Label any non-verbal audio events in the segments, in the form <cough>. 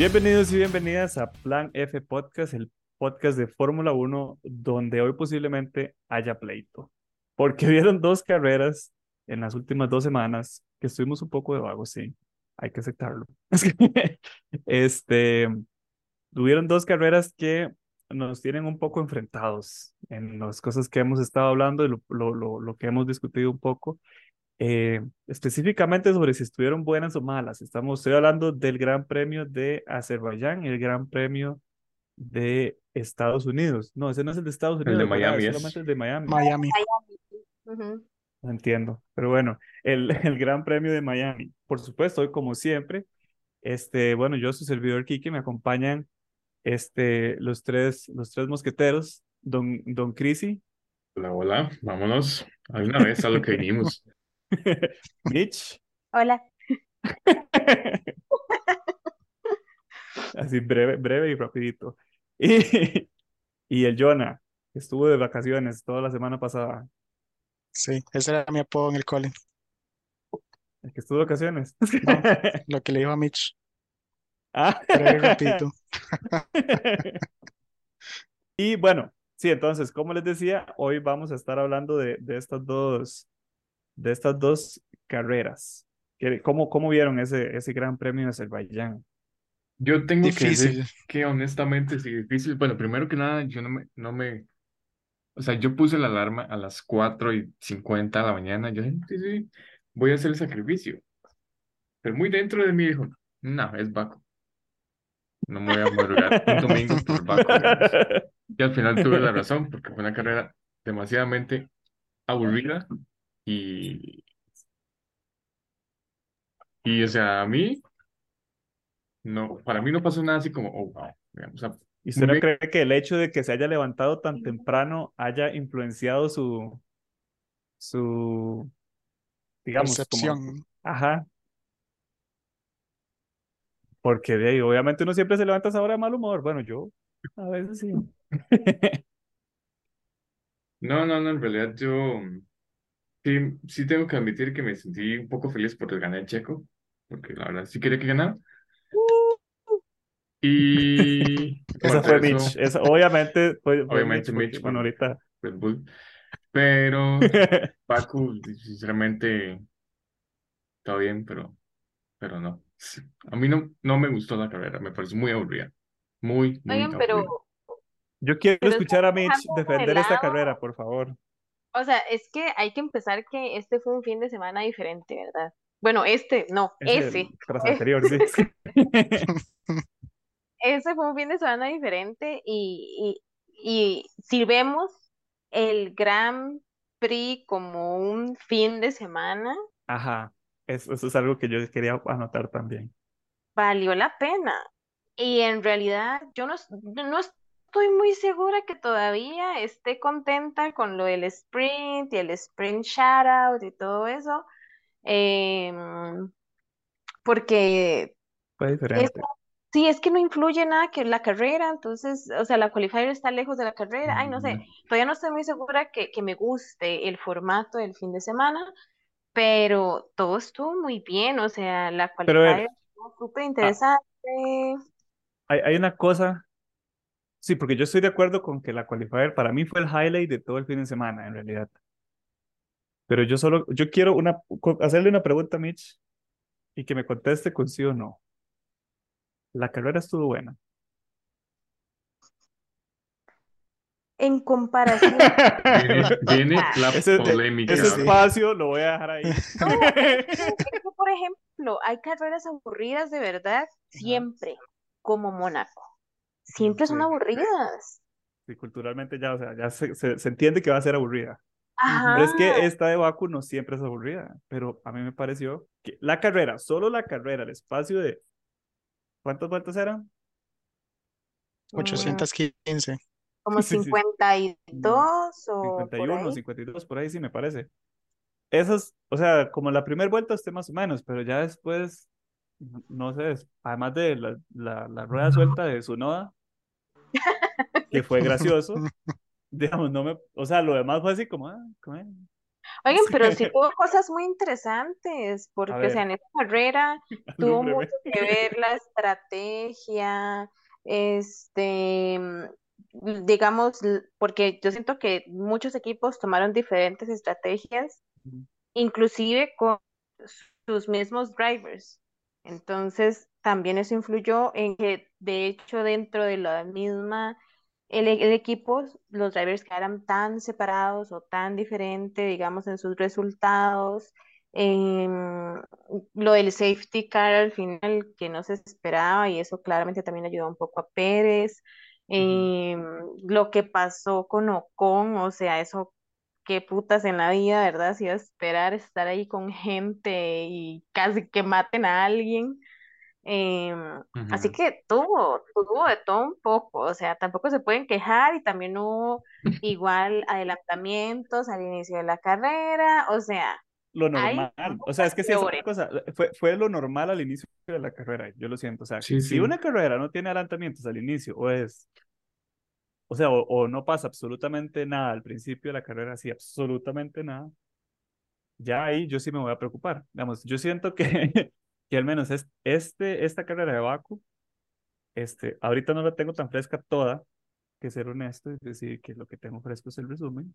Bienvenidos y bienvenidas a Plan F Podcast, el podcast de Fórmula 1, donde hoy posiblemente haya pleito. Porque <laughs> vieron dos carreras en las últimas dos semanas que estuvimos un poco de vagos, sí, hay que aceptarlo. <laughs> este, tuvieron dos carreras que nos tienen un poco enfrentados en las cosas que hemos estado hablando y lo, lo, lo, que hemos discutido un poco. Eh, específicamente sobre si estuvieron buenas o malas. Estamos, estoy hablando del Gran Premio de Azerbaiyán y el Gran Premio de Estados Unidos. No, ese no es el de Estados Unidos. El de Miami. Es solamente el de Miami. Miami. Entiendo. Pero bueno, el, <laughs> el Gran Premio de Miami. Por supuesto, hoy como siempre, este, bueno, yo soy servidor Kiki, me acompañan este, los tres, los tres mosqueteros, don, don Crisi. Hola, hola, vámonos. Hay una vez a lo que vinimos. <laughs> <laughs> Mitch. Hola. Así breve, breve y rapidito. <laughs> Y, y el Jonah, que estuvo de vacaciones toda la semana pasada. Sí, ese era mi apodo en el cole. El que estuvo de vacaciones. No, <laughs> lo que le dijo a Mitch. Ah. Breve y rapidito. y bueno, sí, entonces, como les decía, hoy vamos a estar hablando de, de estas dos, de estas dos carreras. ¿Qué- ¿Cómo, cómo vieron ese, ese gran premio de Azerbaiyán? Yo tengo que decir Difícil. que honestamente sí, difícil. Bueno, primero que nada, yo no me, no me, o sea, yo puse la alarma a las 4 y 50 de la mañana. Yo dije, sí, sí, voy a hacer el sacrificio. Pero muy dentro de mí dijo, no, es Baco. No me voy a madrugar un <laughs> domingo por Baco, digamos. Y al final tuve la razón, porque fue una carrera demasiadamente aburrida y, y o sea, a mí, no, para mí no pasó nada así como, oh, wow, digamos, o sea, ¿Y usted no cree que el hecho de que se haya levantado tan temprano haya influenciado su, su, digamos, como, Percepción. ajá? Porque de ahí, obviamente uno siempre se levanta a esa hora de mal humor. Bueno, yo a veces sí. <laughs> No, no, no, en realidad yo sí, sí tengo que admitir que me sentí un poco feliz por el gané Checo, porque la verdad sí quería que ganara. Y <laughs> Esa aparte fue de eso, Mitch. Esa, obviamente fue, fue Obviamente Mitch, porque, Mitch, bueno, ahorita. Red Bull. Pero <laughs> Baku, sinceramente, está bien, pero, pero no. A mí no, no me gustó la carrera, me pareció muy aburrida. Muy, muy Oigan, pero, aburrida. Yo quiero Pero escuchar a Mitch dejando de defender esta lado- carrera, por favor. O sea, es que hay que empezar que este fue un fin de semana diferente, ¿verdad? Bueno, este, no, Ese, ese. Tras anterior, sí. <laughs> Ese <laughs> fue un fin de semana diferente y, y, y si vemos el Grand Prix como un fin de semana, Ajá. Eso, eso es algo que yo quería anotar también. valió la pena. Y en realidad yo no, no estoy muy segura que todavía esté contenta con lo del sprint y el sprint shoutout y todo eso. Em, porque es- sí, es que no influye nada que la carrera, entonces, o sea, la qualifier está lejos de la carrera. Ay, no sé, todavía no estoy muy segura que, que me guste el formato del fin de semana, pero todo estuvo muy bien, o sea, la qualifier estuvo súper interesante. Hay, hay una cosa, sí, porque yo estoy de acuerdo con que la qualifier para mí fue el highlight de todo el fin de semana, en realidad. Pero yo solo, yo quiero una, hacerle una pregunta a Mitch y que me conteste con sí o no. La carrera estuvo buena. En comparación, Viene, <laughs> viene la Ese, polémica. ese espacio lo voy a dejar ahí. no, <laughs> por ejemplo, hay carreras aburridas de verdad, siempre, como Mónaco. Siempre son Sí. aburridas. Sí, culturalmente ya, o sea, ya se, se, se entiende que va a ser aburrida. Ajá. Pero es que esta de Baku no siempre es aburrida, pero a mí me pareció que la carrera, solo la carrera, el espacio de... ¿Cuántas vueltas eran? 815. como <laughs> Sí, sí. 52 o por 51, ahí. 52, por ahí sí me parece. Esas, o sea, como la primera vuelta esté más o menos, pero ya después, no- sé, es- además de la, la, la rueda suelta de Sunoda, que fue gracioso, <laughs> digamos, no me, o sea, lo demás fue así como, ah, como, eh. Oigan, pero <laughs> sí tuvo cosas muy interesantes, porque, o sea, en esta carrera <laughs> tuvo mucho que ver la estrategia, este, digamos, porque yo siento que muchos equipos tomaron diferentes estrategias, inclusive con sus mismos drivers. Entonces, también eso influyó en que, de hecho, dentro de la misma, el, e- el equipo, los drivers quedaran tan separados o tan diferentes, digamos, en sus resultados. Em, lo del safety car al final que no se esperaba y eso claramente también ayudó un poco a Pérez. Em, lo que pasó con Ocon, o sea, eso qué putas en la vida, ¿verdad? Si iba a esperar estar ahí con gente y casi que maten a alguien. Em, así Ujú. que tuvo, tuvo de todo un poco, o sea, tampoco se pueden quejar y también hubo igual adelantamientos al inicio de la carrera, o sea, Lo normal. O sea, es que sí es otra cosa. Fue, fue lo normal al inicio de la carrera. Yo lo siento. O sea, Sí, si sí. una carrera no tiene adelantamientos al inicio o es, o sea, o, o no pasa absolutamente nada al principio de la carrera, sí, absolutamente nada, ya ahí yo sí me voy a preocupar. Digamos, yo siento que, <laughs> que al menos es, este, esta carrera de Baku, este, ahorita no la tengo tan fresca toda, que ser honesto, es decir, que lo que tengo fresco es el resumen.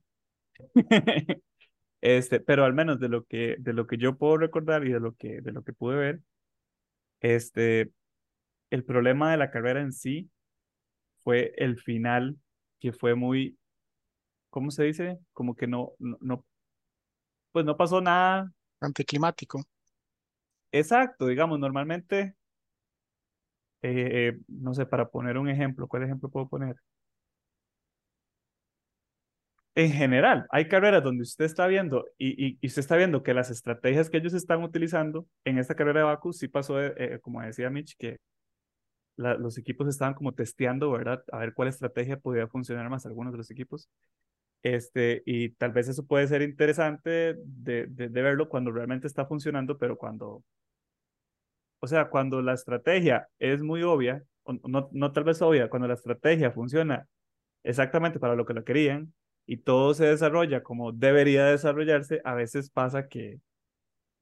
<laughs> Este, pero al menos de lo que, de lo que yo puedo recordar y de lo que, de lo que pude ver, este, el problema de la carrera en sí fue el final, que fue muy, ¿cómo se dice? Como que no, no, no, pues no pasó nada Anticlimático. Exacto, digamos, normalmente, eh, eh, no sé, para poner un ejemplo, ¿cuál ejemplo puedo poner? En general, hay carreras donde usted está viendo y, y, y usted está viendo que las estrategias que ellos están utilizando en esta carrera de Baku sí pasó, eh, como decía Mitch, que la- los equipos estaban como testeando, ¿verdad? A ver cuál estrategia podía funcionar más algunos de los equipos. Este, y tal vez eso puede ser interesante de, de, de verlo cuando realmente está funcionando, pero cuando, o sea, cuando la estrategia es muy obvia, o no, no tal vez obvia, cuando la estrategia funciona exactamente para lo que la querían y todo se desarrolla como debería desarrollarse, a veces pasa que,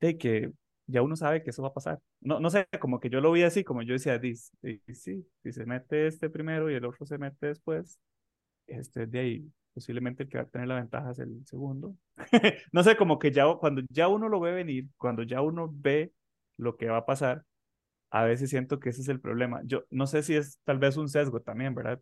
de que ya uno sabe que eso va a pasar. No, no sé, como que yo lo vi así, como yo decía, "Dis- di- sí, si se mete este primero y el otro se mete después, este de ahí, posiblemente el que va a tener la ventaja es el segundo. <laughs> No sé, como que ya cuando ya uno lo ve venir, cuando ya uno ve lo que va a pasar, a veces siento que ese es el problema. Yo no sé si es tal vez un sesgo también, ¿verdad?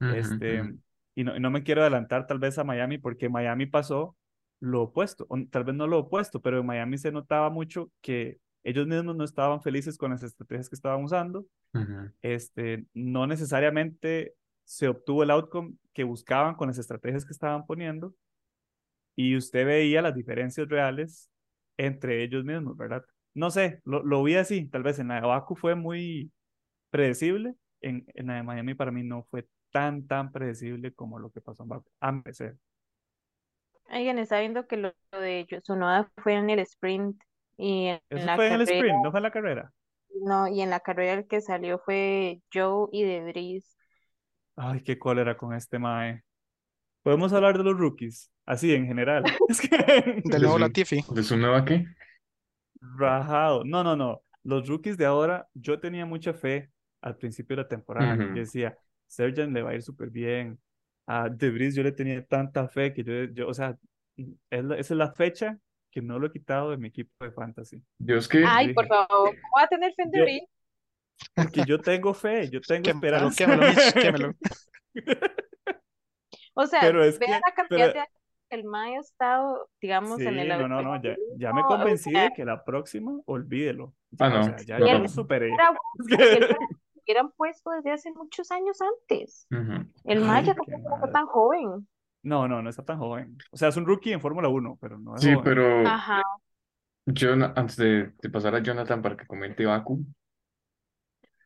Ujú, Este, ujú. y no, y no me quiero adelantar tal vez a Miami porque Miami pasó lo opuesto, o tal vez no lo opuesto, pero en Miami se notaba mucho que ellos mismos no estaban felices con las estrategias que estaban usando. Ujú. Este, no necesariamente se obtuvo el outcome que buscaban con las estrategias que estaban poniendo y usted veía las diferencias reales entre ellos mismos, ¿verdad? No sé, lo, lo vi así, tal vez en la de Baku fue muy predecible, en, en la de Miami para mí no fue tan, tan predecible como lo que pasó en Baku, a parecer. Oigan, está viendo que lo, lo de Tsunoda fue en el sprint y en, Eso la fue en el sprint, no fue en la carrera. no, y en la carrera el que salió fue Joe y De Vries. Ay, qué cólera con este Mae. Podemos hablar de los rookies, así en general. <laughs> Es que ¿De nuevo su, Latifi. de su nueva qué? Rajado. No, no, no. Los rookies de ahora, yo tenía mucha fe al principio de la temporada. Yo decía, Sergeant le va a ir súper bien. A De Vries yo le tenía tanta fe que yo, yo o sea, es la- esa es la fecha que no lo he quitado de mi equipo de fantasy. Yo es que, Yo Ay, por favor, ¿cómo va a tener fe en De yo, Vries? porque yo tengo fe, yo <laughs> tengo Quémelo, esperanza. quémelo, Mitch, <laughs> quémelo. O sea, vean que, la cantidad pero de años que el Mae ha estado, digamos, en el sí, no, no, no, ya, ya me o convencí sea, de que la próxima, olvídelo. ah, Ya, o no, sea, ya, ya el lo superé. era <laughs> hubieran puesto desde hace muchos años antes. Ujú. El Mae ya tampoco está tan joven. No, no, no está tan joven. O sea, es un rookie en Fórmula 1, pero no es Sí, joven. pero Ajá. yo, antes de, de pasar a Jonathan para que comente Baku,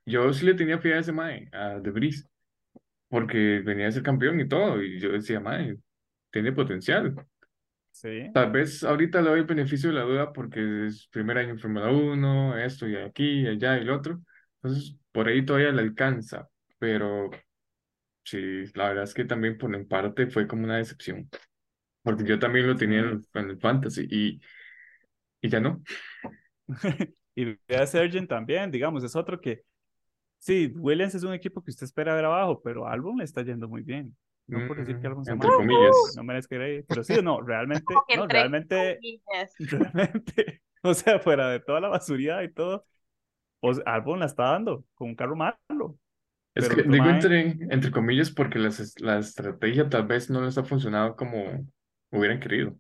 yo sí le tenía fe a ese mae, a De Vries, porque venía a ser campeón y todo, y yo decía, mae, tiene potencial. Sí. Tal vez ahorita le doy el beneficio de la duda porque es primer año en Fórmula 1, esto y aquí, y allá y lo otro. Entonces, por ahí todavía le alcanza, pero sí, la verdad es que también por en parte fue como una decepción. porque yo también lo tenía en el, en el Fantasy y, y ya no. <laughs> y vea Sergeant también, digamos, es otro que, sí, Williams es un equipo que usted espera ver abajo, pero Albon le está yendo muy bien. No por decir que Mm, Albon sea entre malo, comillas. no merezca ir, pero sí, no, realmente, no, entre realmente, comillas. <laughs> realmente, o sea, fuera de toda la basuría y todo, pues Albon la está dando con un carro malo. Es que digo entre, entre comillas porque las la estrategia tal vez no les ha funcionado como hubieran querido.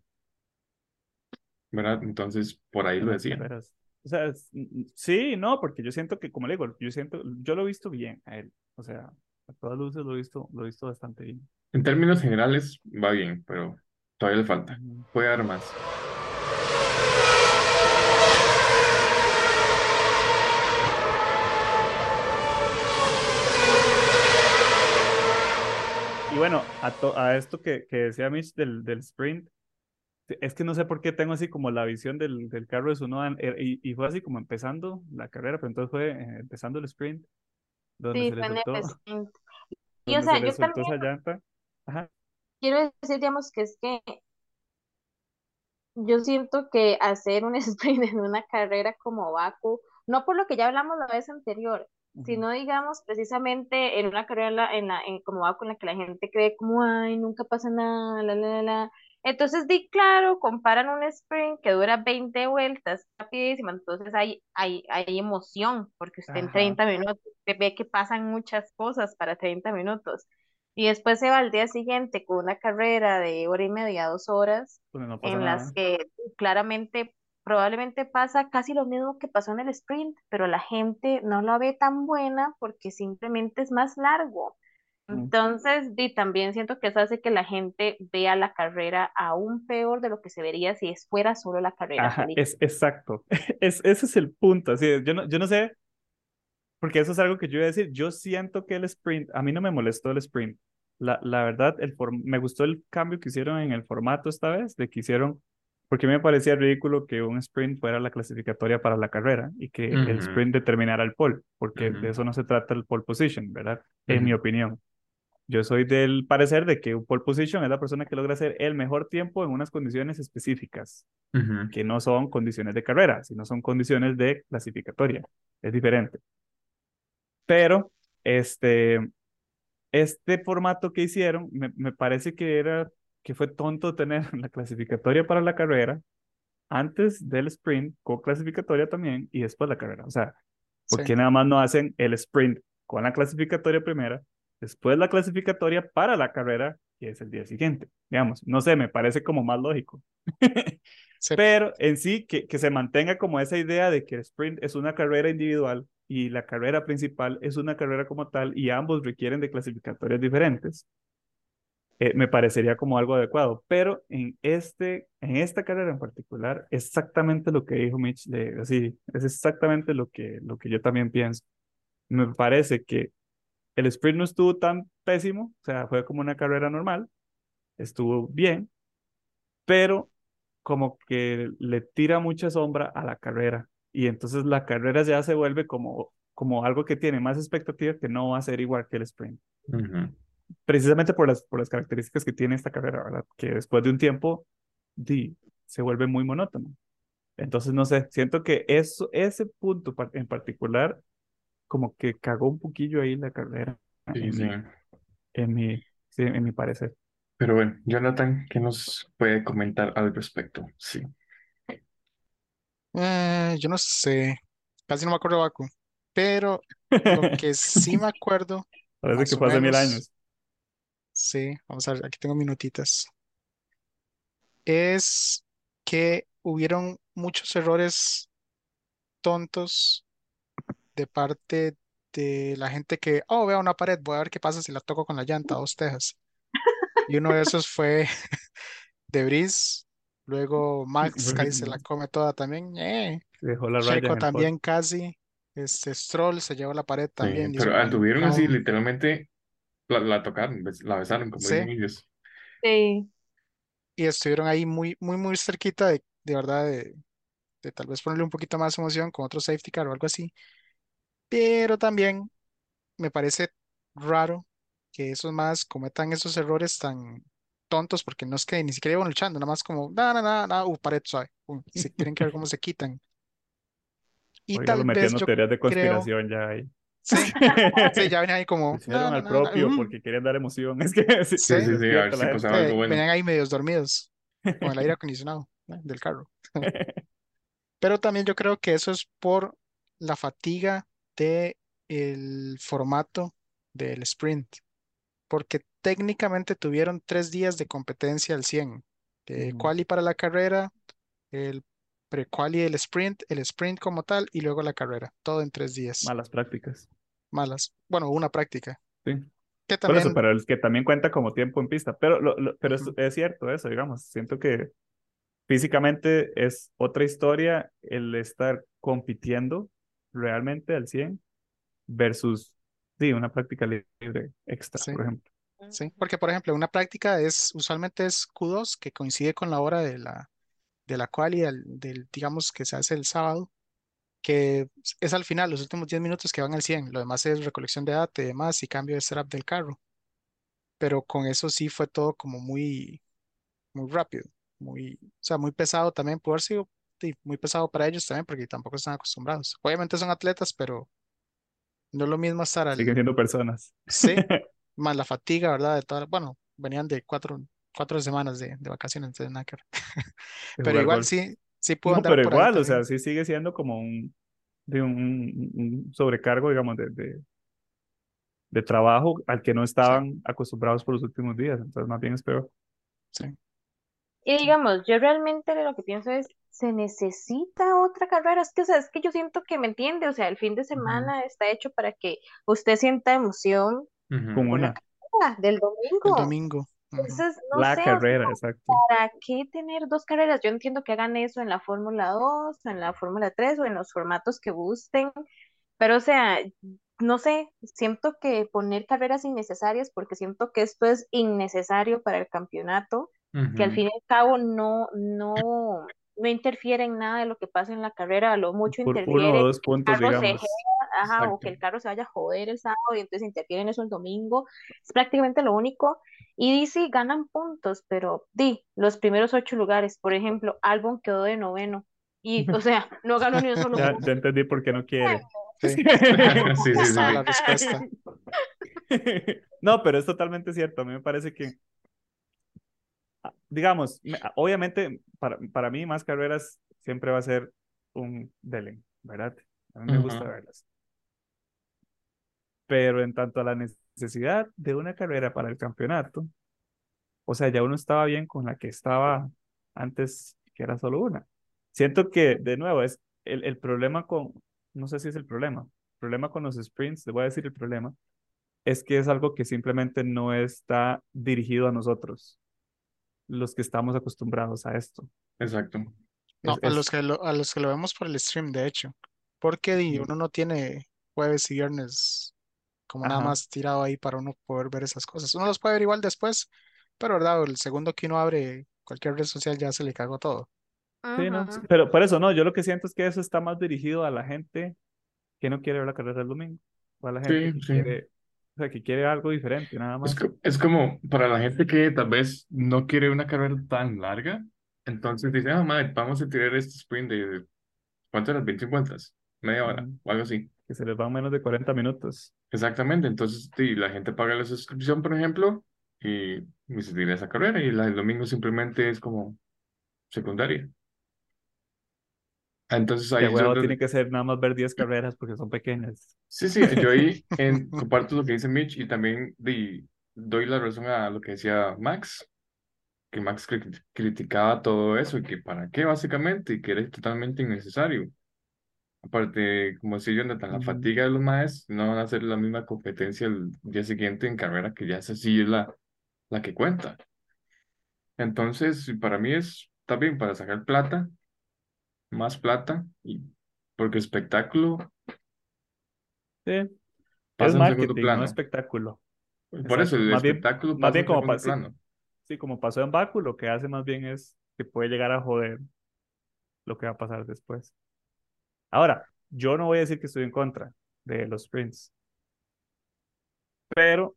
¿Verdad? Entonces, por ahí lo carreras. O sea, es- mm, sí, no, porque yo siento que, como le digo, yo siento, yo lo he visto bien a él. O sea, a todas luces lo he visto, lo he visto bastante bien. En términos generales, va bien, pero todavía le falta. Puede dar más. Y bueno, a, to- a esto que, que decía Mitch del, del sprint, es que no sé por qué tengo así como la visión del, del carro de Sunoda eh, y, y fue así como empezando la carrera, pero entonces fue eh, empezando el sprint, donde Sí, se le fue en el soltó, sprint. <laughs> Y o sea, se yo también esa llanta. Ajá. quiero decir, digamos, que es que yo siento que hacer un <laughs> sprint en una carrera como Baku, no por lo que ya hablamos la vez anterior, ujú. sino digamos precisamente en una carrera en la, en en como Baku en la que la gente cree como, ay, nunca pasa nada, la, la, la, la". Entonces, di claro, comparan un sprint que dura 20 vueltas, rapidísimo, entonces hay, hay, hay emoción, porque usted en Ajá. 30 minutos ve que pasan muchas cosas para 30 minutos. Y después se va al día siguiente con una carrera de hora y media, dos horas, no pasa en nada. las que claramente probablemente pasa casi lo mismo que pasó en el sprint, pero la gente no la ve tan buena porque simplemente es más largo. Mm. Entonces, y también siento que eso hace que la gente vea la carrera aún peor de lo que se vería si fuera solo la carrera Ajá, es exacto. <laughs> Es, ese es el punto. Así es, yo no, yo no sé, porque eso es algo que yo iba a decir. Yo siento que el sprint, a mí no me molestó el sprint. La, la verdad, el form- me gustó el cambio que hicieron en el formato esta vez, de que hicieron, porque me parecía ridículo que un sprint fuera la clasificatoria para la carrera y que el Ujú, sprint determinara el pole, porque de ujú, eso no se trata el pole position, ¿verdad? En mi opinión. Yo soy del parecer de que un pole position es la persona que logra hacer el mejor tiempo en unas condiciones específicas ujú, que no son condiciones de carrera, sino son condiciones de clasificatoria. Es diferente. Pero este, este formato que hicieron, me, me parece que era que fue tonto tener <laughs> la clasificatoria para la carrera antes del sprint con clasificatoria también y después la carrera. O sea, Sí. ¿por qué nada más no hacen el sprint con la clasificatoria primera, después la clasificatoria para la carrera, que es el día siguiente? Digamos, no sé, me parece como más lógico. Sí. <laughs> Pero en sí, que, que se mantenga como esa idea de que el sprint es una carrera individual y la carrera principal es una carrera como tal y ambos requieren de clasificatorias diferentes, eh, me parecería como algo adecuado. Pero en, este, en esta carrera en particular, exactamente lo que dijo Mitch, de, así, es exactamente lo que, lo que yo también pienso. Me parece que el sprint no estuvo tan pésimo, o sea, fue como una carrera normal, estuvo bien, pero como que le tira mucha sombra a la carrera y entonces la carrera ya se vuelve como, como algo que tiene más expectativa que no va a ser igual que el sprint. ujú. Precisamente por las, por las características que tiene esta carrera, ¿verdad? Que después de un tiempo di, se vuelve muy monótono. Entonces, no sé, siento que eso, ese punto en particular como que cagó un poquillo ahí la carrera Sí, en sí. mi, en mi, sí, en mi parecer. Pero bueno, Jonathan, ¿qué nos puede comentar al respecto? Sí. Eh, yo no sé, casi no me acuerdo de Baku, pero lo que sí me <laughs> acuerdo, Parece más que o fue hace mil menos, años. sí, vamos a ver, aquí tengo minutitas, es que hubieron muchos errores tontos de parte de la gente que, oh, veo una pared, voy a ver qué pasa si la toco con la llanta, dos tejas. Y uno de esos fue <laughs> de Brice, luego <laughs> Max casi se la come toda también, eh. Dejó la Checo también casi, este Stroll se llevó la pared Sí, también, hizo pero un tuvieron así, literalmente la, la tocaron, la besaron, como Sí, ellos. Sí. y estuvieron ahí muy, muy, muy cerquita de, de verdad, de, de tal vez ponerle un poquito más emoción con otro safety car o algo así. Pero también me parece raro que esos más cometan esos errores tan, tontos porque no es que ni siquiera iban luchando, nada más como, nada, nada, nada, uh, pared suave. pum, se tienen que ver cómo se quitan. Y Oiga, tal vez metiendo yo teorías de creo, conspiración ya ahí. sí, <laughs> sí, ya venían ahí como, Hicieron al propio porque quieren dar emoción. <laughs> Es que sí, Sí, Sí, sí, sí, a ver despierta si la pasaba sí, algo bueno. venían ahí medios dormidos con el aire <laughs> acondicionado ¿no? del carro. Pero también yo creo que eso es por la fatiga de el formato del sprint, porque técnicamente tuvieron tres días de competencia al 100, de Ujú. quali para la carrera, el pre-quali del sprint, el sprint como tal y luego la carrera, todo en tres días. Malas prácticas. Malas. Bueno, una práctica. Sí. Que Por eso, también, pero el que también cuenta como tiempo en pista. Pero, lo, lo- pero es, es cierto eso, digamos. Siento que físicamente es otra historia el estar compitiendo realmente al 100 versus, sí, una práctica libre extra, sí, por ejemplo. sí. Porque, por ejemplo, una práctica es, usualmente es Q2, que coincide con la hora de la, de la quali, del, del, digamos, que se hace el sábado, que es al final, los últimos 10 minutos que van al 100. Lo demás es recolección de data y demás y cambio de setup del carro. Pero con eso sí fue todo como muy, muy rápido, muy, o sea, muy pesado también, pudo haber sido muy pesado para ellos también, porque tampoco están acostumbrados. Obviamente son atletas, pero no es lo mismo estar Siguen al siendo personas. C, <laughs> más la fatiga, ¿verdad? De toda, bueno, venían de cuatro, cuatro semanas de, de vacaciones, entonces nada que ver. Pero igual sí, sí pudo No, andar pero por igual, o sea, sí sigue siendo como un, de un, un- un sobrecargo, digamos, de, de, de trabajo al que no Sí, estaban acostumbrados por los últimos días. Entonces, más bien es peor. sí, Y sí. digamos, yo realmente lo que pienso es, ¿se necesita otra carrera? Es que, o sea, es que yo siento que me entiende, o sea, el fin de semana está hecho para que usted sienta emoción Ujú. Con una, carrera del El domingo. Entonces, no la sé, o sea, carrera, exacto. ¿para qué tener dos carreras? Yo entiendo que hagan eso en la Fórmula 2, en la Fórmula 3 o en los formatos que gusten, pero o sea, no sé, siento que poner carreras innecesarias, porque siento que esto es innecesario para el campeonato, que al fin y al cabo no, no, no interfiere en nada de lo que pasa en la carrera, a lo mucho Por uno o interfiere dos que el puntos, digamos. ajá, o que el carro se vaya a joder el sábado y entonces interfiere en eso el domingo, es prácticamente lo único. Y sí, ganan puntos, pero di, los primeros ocho lugares, por ejemplo, Albon quedó de noveno y, o sea, <laughs> no ganó ni un solo Ya, punto. ya entendí por qué no quiere. Sí, <laughs> <laughs> Sí, sí, sí, estaba la sí. respuesta. No, pero es totalmente cierto. A mí me parece que, digamos, me- obviamente para, para mí más carreras siempre va a ser un dele, ¿verdad? A mí me gusta verlas. Pero en tanto a la necesidad de una carrera para el campeonato, o sea, ya uno estaba bien con la que estaba antes, que era solo una. Siento que, de nuevo, es el, el problema con, no sé si es el problema, el problema con los sprints, le voy a decir el problema, es que es algo que simplemente no está dirigido a nosotros, los que estamos acostumbrados a esto. Exacto. No, Es, a es, los que lo, a los que lo vemos por el stream, de hecho. Porque uno no tiene jueves y viernes como nada más tirado ahí para uno poder ver esas cosas. Uno los puede ver igual después, pero verdad, el segundo que uno abre cualquier red social ya se le cagó todo. sí, no, pero por eso no, yo lo que siento es que eso está más dirigido a la gente que no quiere ver la carrera del domingo, o a la gente Sí, que sí. quiere, o sea, que quiere algo diferente, nada Es, más. co- es como para la gente que tal vez no quiere una carrera tan larga, entonces dice, ah, madre, vamos a tirar este sprint de, ¿cuánto eran? 25 vueltas, media hora o algo así. Que se les van menos de 40 minutos. Exactamente, entonces sí, la gente paga la suscripción, por ejemplo, y, y se tira esa carrera y la del domingo simplemente es como secundaria. Entonces Que a ahí huevo tiene donde- que ser nada más ver 10 carreras porque son pequeñas. sí, sí, yo ahí <laughs> en, comparto lo que dice Mitch y también di- doy la razón a lo que decía Max, que Max cri- criticaba todo eso y que para qué básicamente y que era totalmente innecesario. Aparte, como decía Jonathan, la Ujú. fatiga de los maes no van a hacer la misma competencia el día siguiente en carrera que ya es la, la que cuenta. Entonces, para mí es también para sacar plata, más plata, y porque espectáculo Sí, es pasa segundo marketing, no plano. espectáculo. Por eso el Más bien, espectáculo más pasa bien en como, sí, como pasó en Baku, lo que hace más bien es que puede llegar a joder lo que va a pasar después. Ahora, yo no voy a decir que estoy en contra de los sprints, pero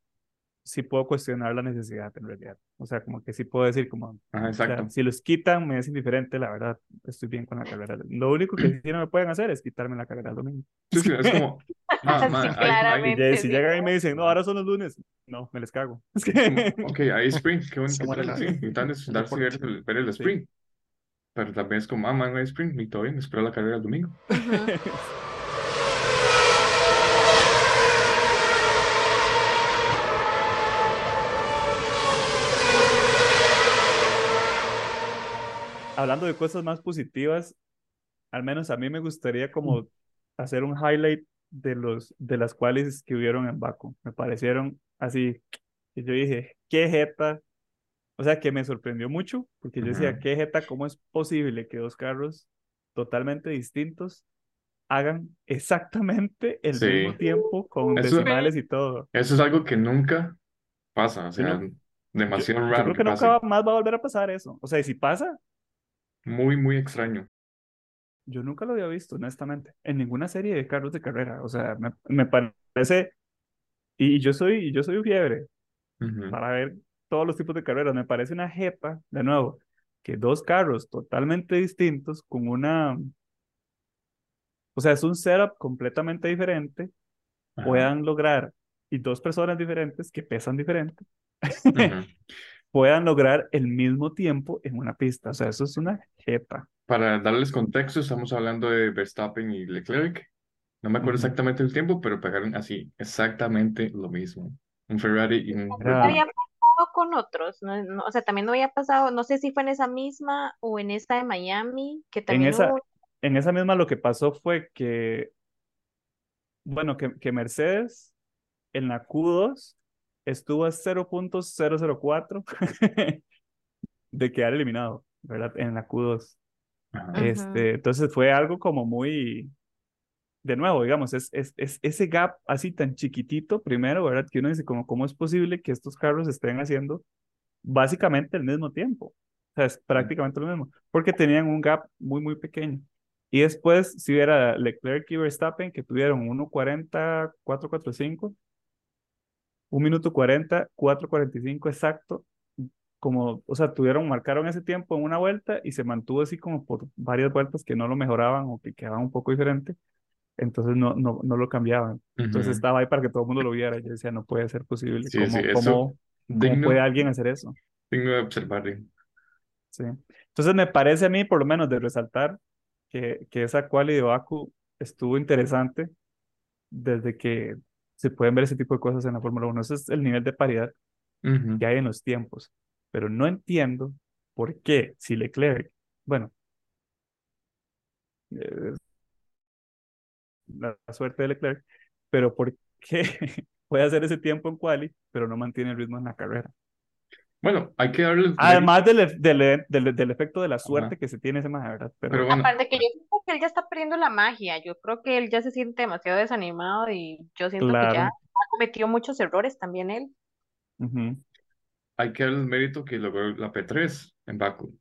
sí puedo cuestionar la necesidad en realidad. O sea, como que sí puedo decir como, Ajá, o sea, si los quitan me es indiferente, la verdad, estoy bien con la carrera. Lo único que sí no me pueden hacer es quitarme la carrera el domingo. Sí, sí, es como, <laughs> ma, Sí, ma, hay- hay- Y claramente. ya, si sí, llegan y ¿no? me dicen, no, ahora son los lunes, no, me les cago. <laughs> Es es que, como, ok, hay spring, qué bueno que la- sí, el darse ver el, ver el Sí. spring. Pero también es como, ah, man, no hay spring, y todo bien, espero la carrera el domingo. <laughs> hablando de cosas más positivas, al menos a mí me gustaría como hacer un highlight de los de las cuales que hubieron en Baku. Me parecieron así, que yo dije, qué jeta, o sea, que me sorprendió mucho, porque yo decía, qué jeta, ¿cómo es posible que dos carros totalmente distintos hagan exactamente el Sí. mismo tiempo con Eso- decimales y todo? Eso es algo que nunca pasa, o sea, no- demasiado Yo raro creo que que pase. nunca más va a volver a pasar eso. O sea, y si pasa, Muy, muy extraño. Yo nunca lo había visto, honestamente, en ninguna serie de carros de carrera. O sea, me, me parece, y yo soy, yo soy un fiebre Ujú. para ver todos los tipos de carreras. Me parece una jepa, de nuevo, que dos carros totalmente distintos, con una, o sea, es un setup completamente diferente, Ajá. puedan lograr, y dos personas diferentes que pesan diferente. <laughs> puedan lograr el mismo tiempo en una pista. O sea, eso es una jepa. Para darles contexto, estamos hablando de Verstappen y Leclerc. No me acuerdo exactamente el tiempo, pero pegaron así, exactamente lo mismo. Un Ferrari y un Era- Red ¿No Bull. había pasado con otros? No, no, o sea, también no había pasado, no sé si fue en esa misma o en esta de Miami, que En también esa, hubo. en esa misma lo que pasó fue que, bueno, que, que Mercedes en la Q2 estuvo a 0.004 <laughs> de quedar eliminado, ¿verdad? En la Q2. Ajá. Ujú. Este, entonces fue algo como muy, de nuevo, digamos, es, es, es ese gap así tan chiquitito, primero, ¿verdad? Que uno dice, como, ¿cómo es posible que estos carros estén haciendo básicamente el mismo tiempo? O sea, es prácticamente lo mismo, porque tenían un gap muy, muy pequeño. Y después, si hubiera Leclerc y Verstappen, que tuvieron 1.40, 4.45, 1 minuto 40, 4.45 exacto, como, o sea, tuvieron, marcaron ese tiempo en una vuelta y se mantuvo así como por varias vueltas que no lo mejoraban o que quedaban un poco diferente, entonces no, no, no lo cambiaban. Entonces estaba ahí para que todo el mundo lo viera. Yo decía, no puede ser posible. Sí, ¿Cómo, sí, cómo, cómo puede alguien hacer eso? digno de observar. Sí. Entonces me parece a mí, por lo menos, de resaltar que, que esa quali de Baku estuvo interesante desde que se pueden ver ese tipo de cosas en la Fórmula 1. Ese es el nivel de paridad Ujú. que hay en los tiempos. Pero no entiendo por qué si Leclerc, bueno, eh, la, suerte de Leclerc, pero por qué <laughs> puede hacer ese tiempo en quali, pero no mantiene el ritmo en la carrera. Bueno, hay que darle Además del, e- del, e- del, del efecto de la Ajá. suerte que se tiene ese más, ¿verdad? pero Pero bueno, Aparte que yo que él ya está perdiendo la magia, yo creo que él ya se siente demasiado desanimado y yo siento que ya ha cometido muchos errores también él. hay que darle el mérito que logró la P3 en Baku.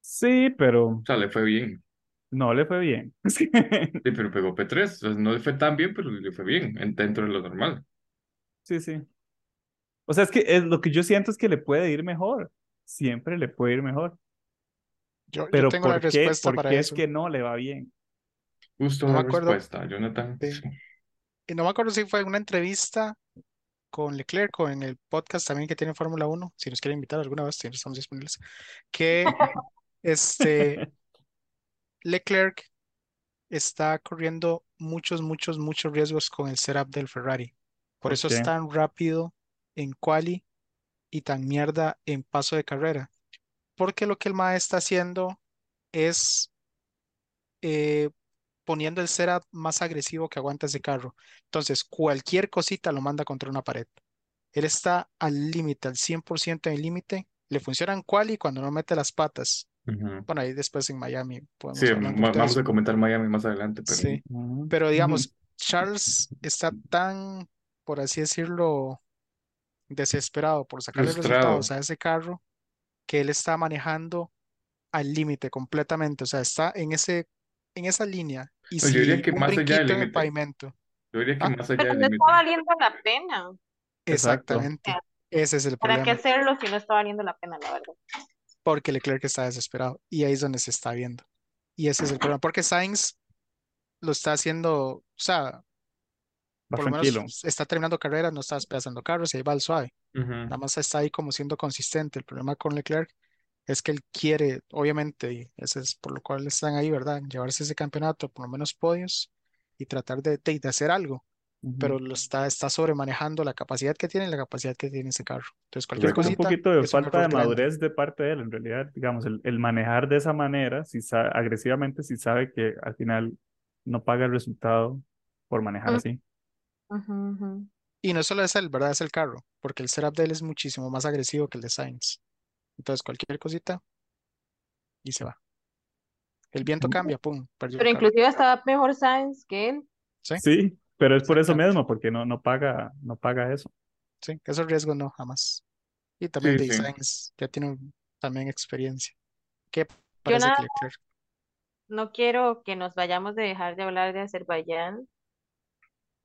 Sí, pero O sea, le fue bien. no le fue bien. <laughs> Sí, pero pegó P3. O sea, no le fue tan bien, pero le fue bien en- dentro de lo normal. Sí, sí. O sea, es que es, lo que yo siento es que le puede ir mejor. Siempre le puede ir mejor. Yo, yo Pero tengo la ¿por qué, respuesta por para qué es eso. que no le va bien? Justo No me la acuerdo. respuesta, Jonathan. Sí. Y no me acuerdo si fue en una entrevista con Leclerc o en el podcast también que tiene Fórmula 1, si nos quiere invitar alguna vez, siempre estamos disponibles, que <laughs> este Leclerc está corriendo muchos, muchos, muchos riesgos con el setup del Ferrari. Por ¿Por eso es tan rápido en quali y tan mierda en paso de carrera. Porque lo que el MAE está haciendo es eh, poniendo el setup más agresivo que aguanta ese carro. Entonces, cualquier cosita lo manda contra una pared. Él está al límite, al 100% en el límite. Le funciona en quali cuando no mete las patas. Bueno, ahí después en Miami podemos Sí, vamos a comentar Miami más adelante, pero Sí, pero digamos, Charles está tan, por así decirlo, desesperado por sacarle resultados frustrado. a ese carro que él está manejando al límite completamente. O sea, está en ese, en esa línea. Y No, yo diría si que un más allá del límite. pavimento. Yo diría que Ah, más allá Pero del no límite. está valiendo la pena. Exacto. Exactamente. Ese es el ¿Para qué problema. hacerlo si no está valiendo la pena, la verdad? Porque Leclerc está desesperado. Y ahí es donde se está viendo. Y ese es el problema. Porque Sainz lo está haciendo, o sea, por lo tranquilo. menos está terminando carreras, no está despedazando carros y ahí va al suave. Ujú. Nada más está ahí como siendo consistente. El problema con Leclerc es que él quiere, obviamente, y ese es por lo cual están ahí, ¿verdad? Llevarse ese campeonato, por lo menos podios, y tratar de, de, de hacer algo. Ujú. Pero lo está, está sobremanejando la capacidad que tiene y la capacidad que tiene ese carro. Entonces, cualquier Correcto. un poquito de falta de madurez de parte de él, en realidad, digamos, el, el manejar de esa manera, si agresivamente, si sabe que al final no paga el resultado por manejar Mm. así. Ujú, ujú. Y no solo es él, ¿verdad? Es el carro, porque el setup de él es muchísimo más agresivo que el de Sainz. Entonces, cualquier cosita y se va. El viento cambia, pum, perdió Pero carro. inclusive estaba mejor Sainz que él. Sí, Sí, pero es por eso exactamente. mismo, porque no, no paga, no paga eso. Sí, esos riesgos no, jamás. Y también Sí, de sí. Sainz ya tiene un- también experiencia. ¿Qué Yo parece nada, que Leclerc? no quiero que nos vayamos de dejar de hablar de Azerbaiyán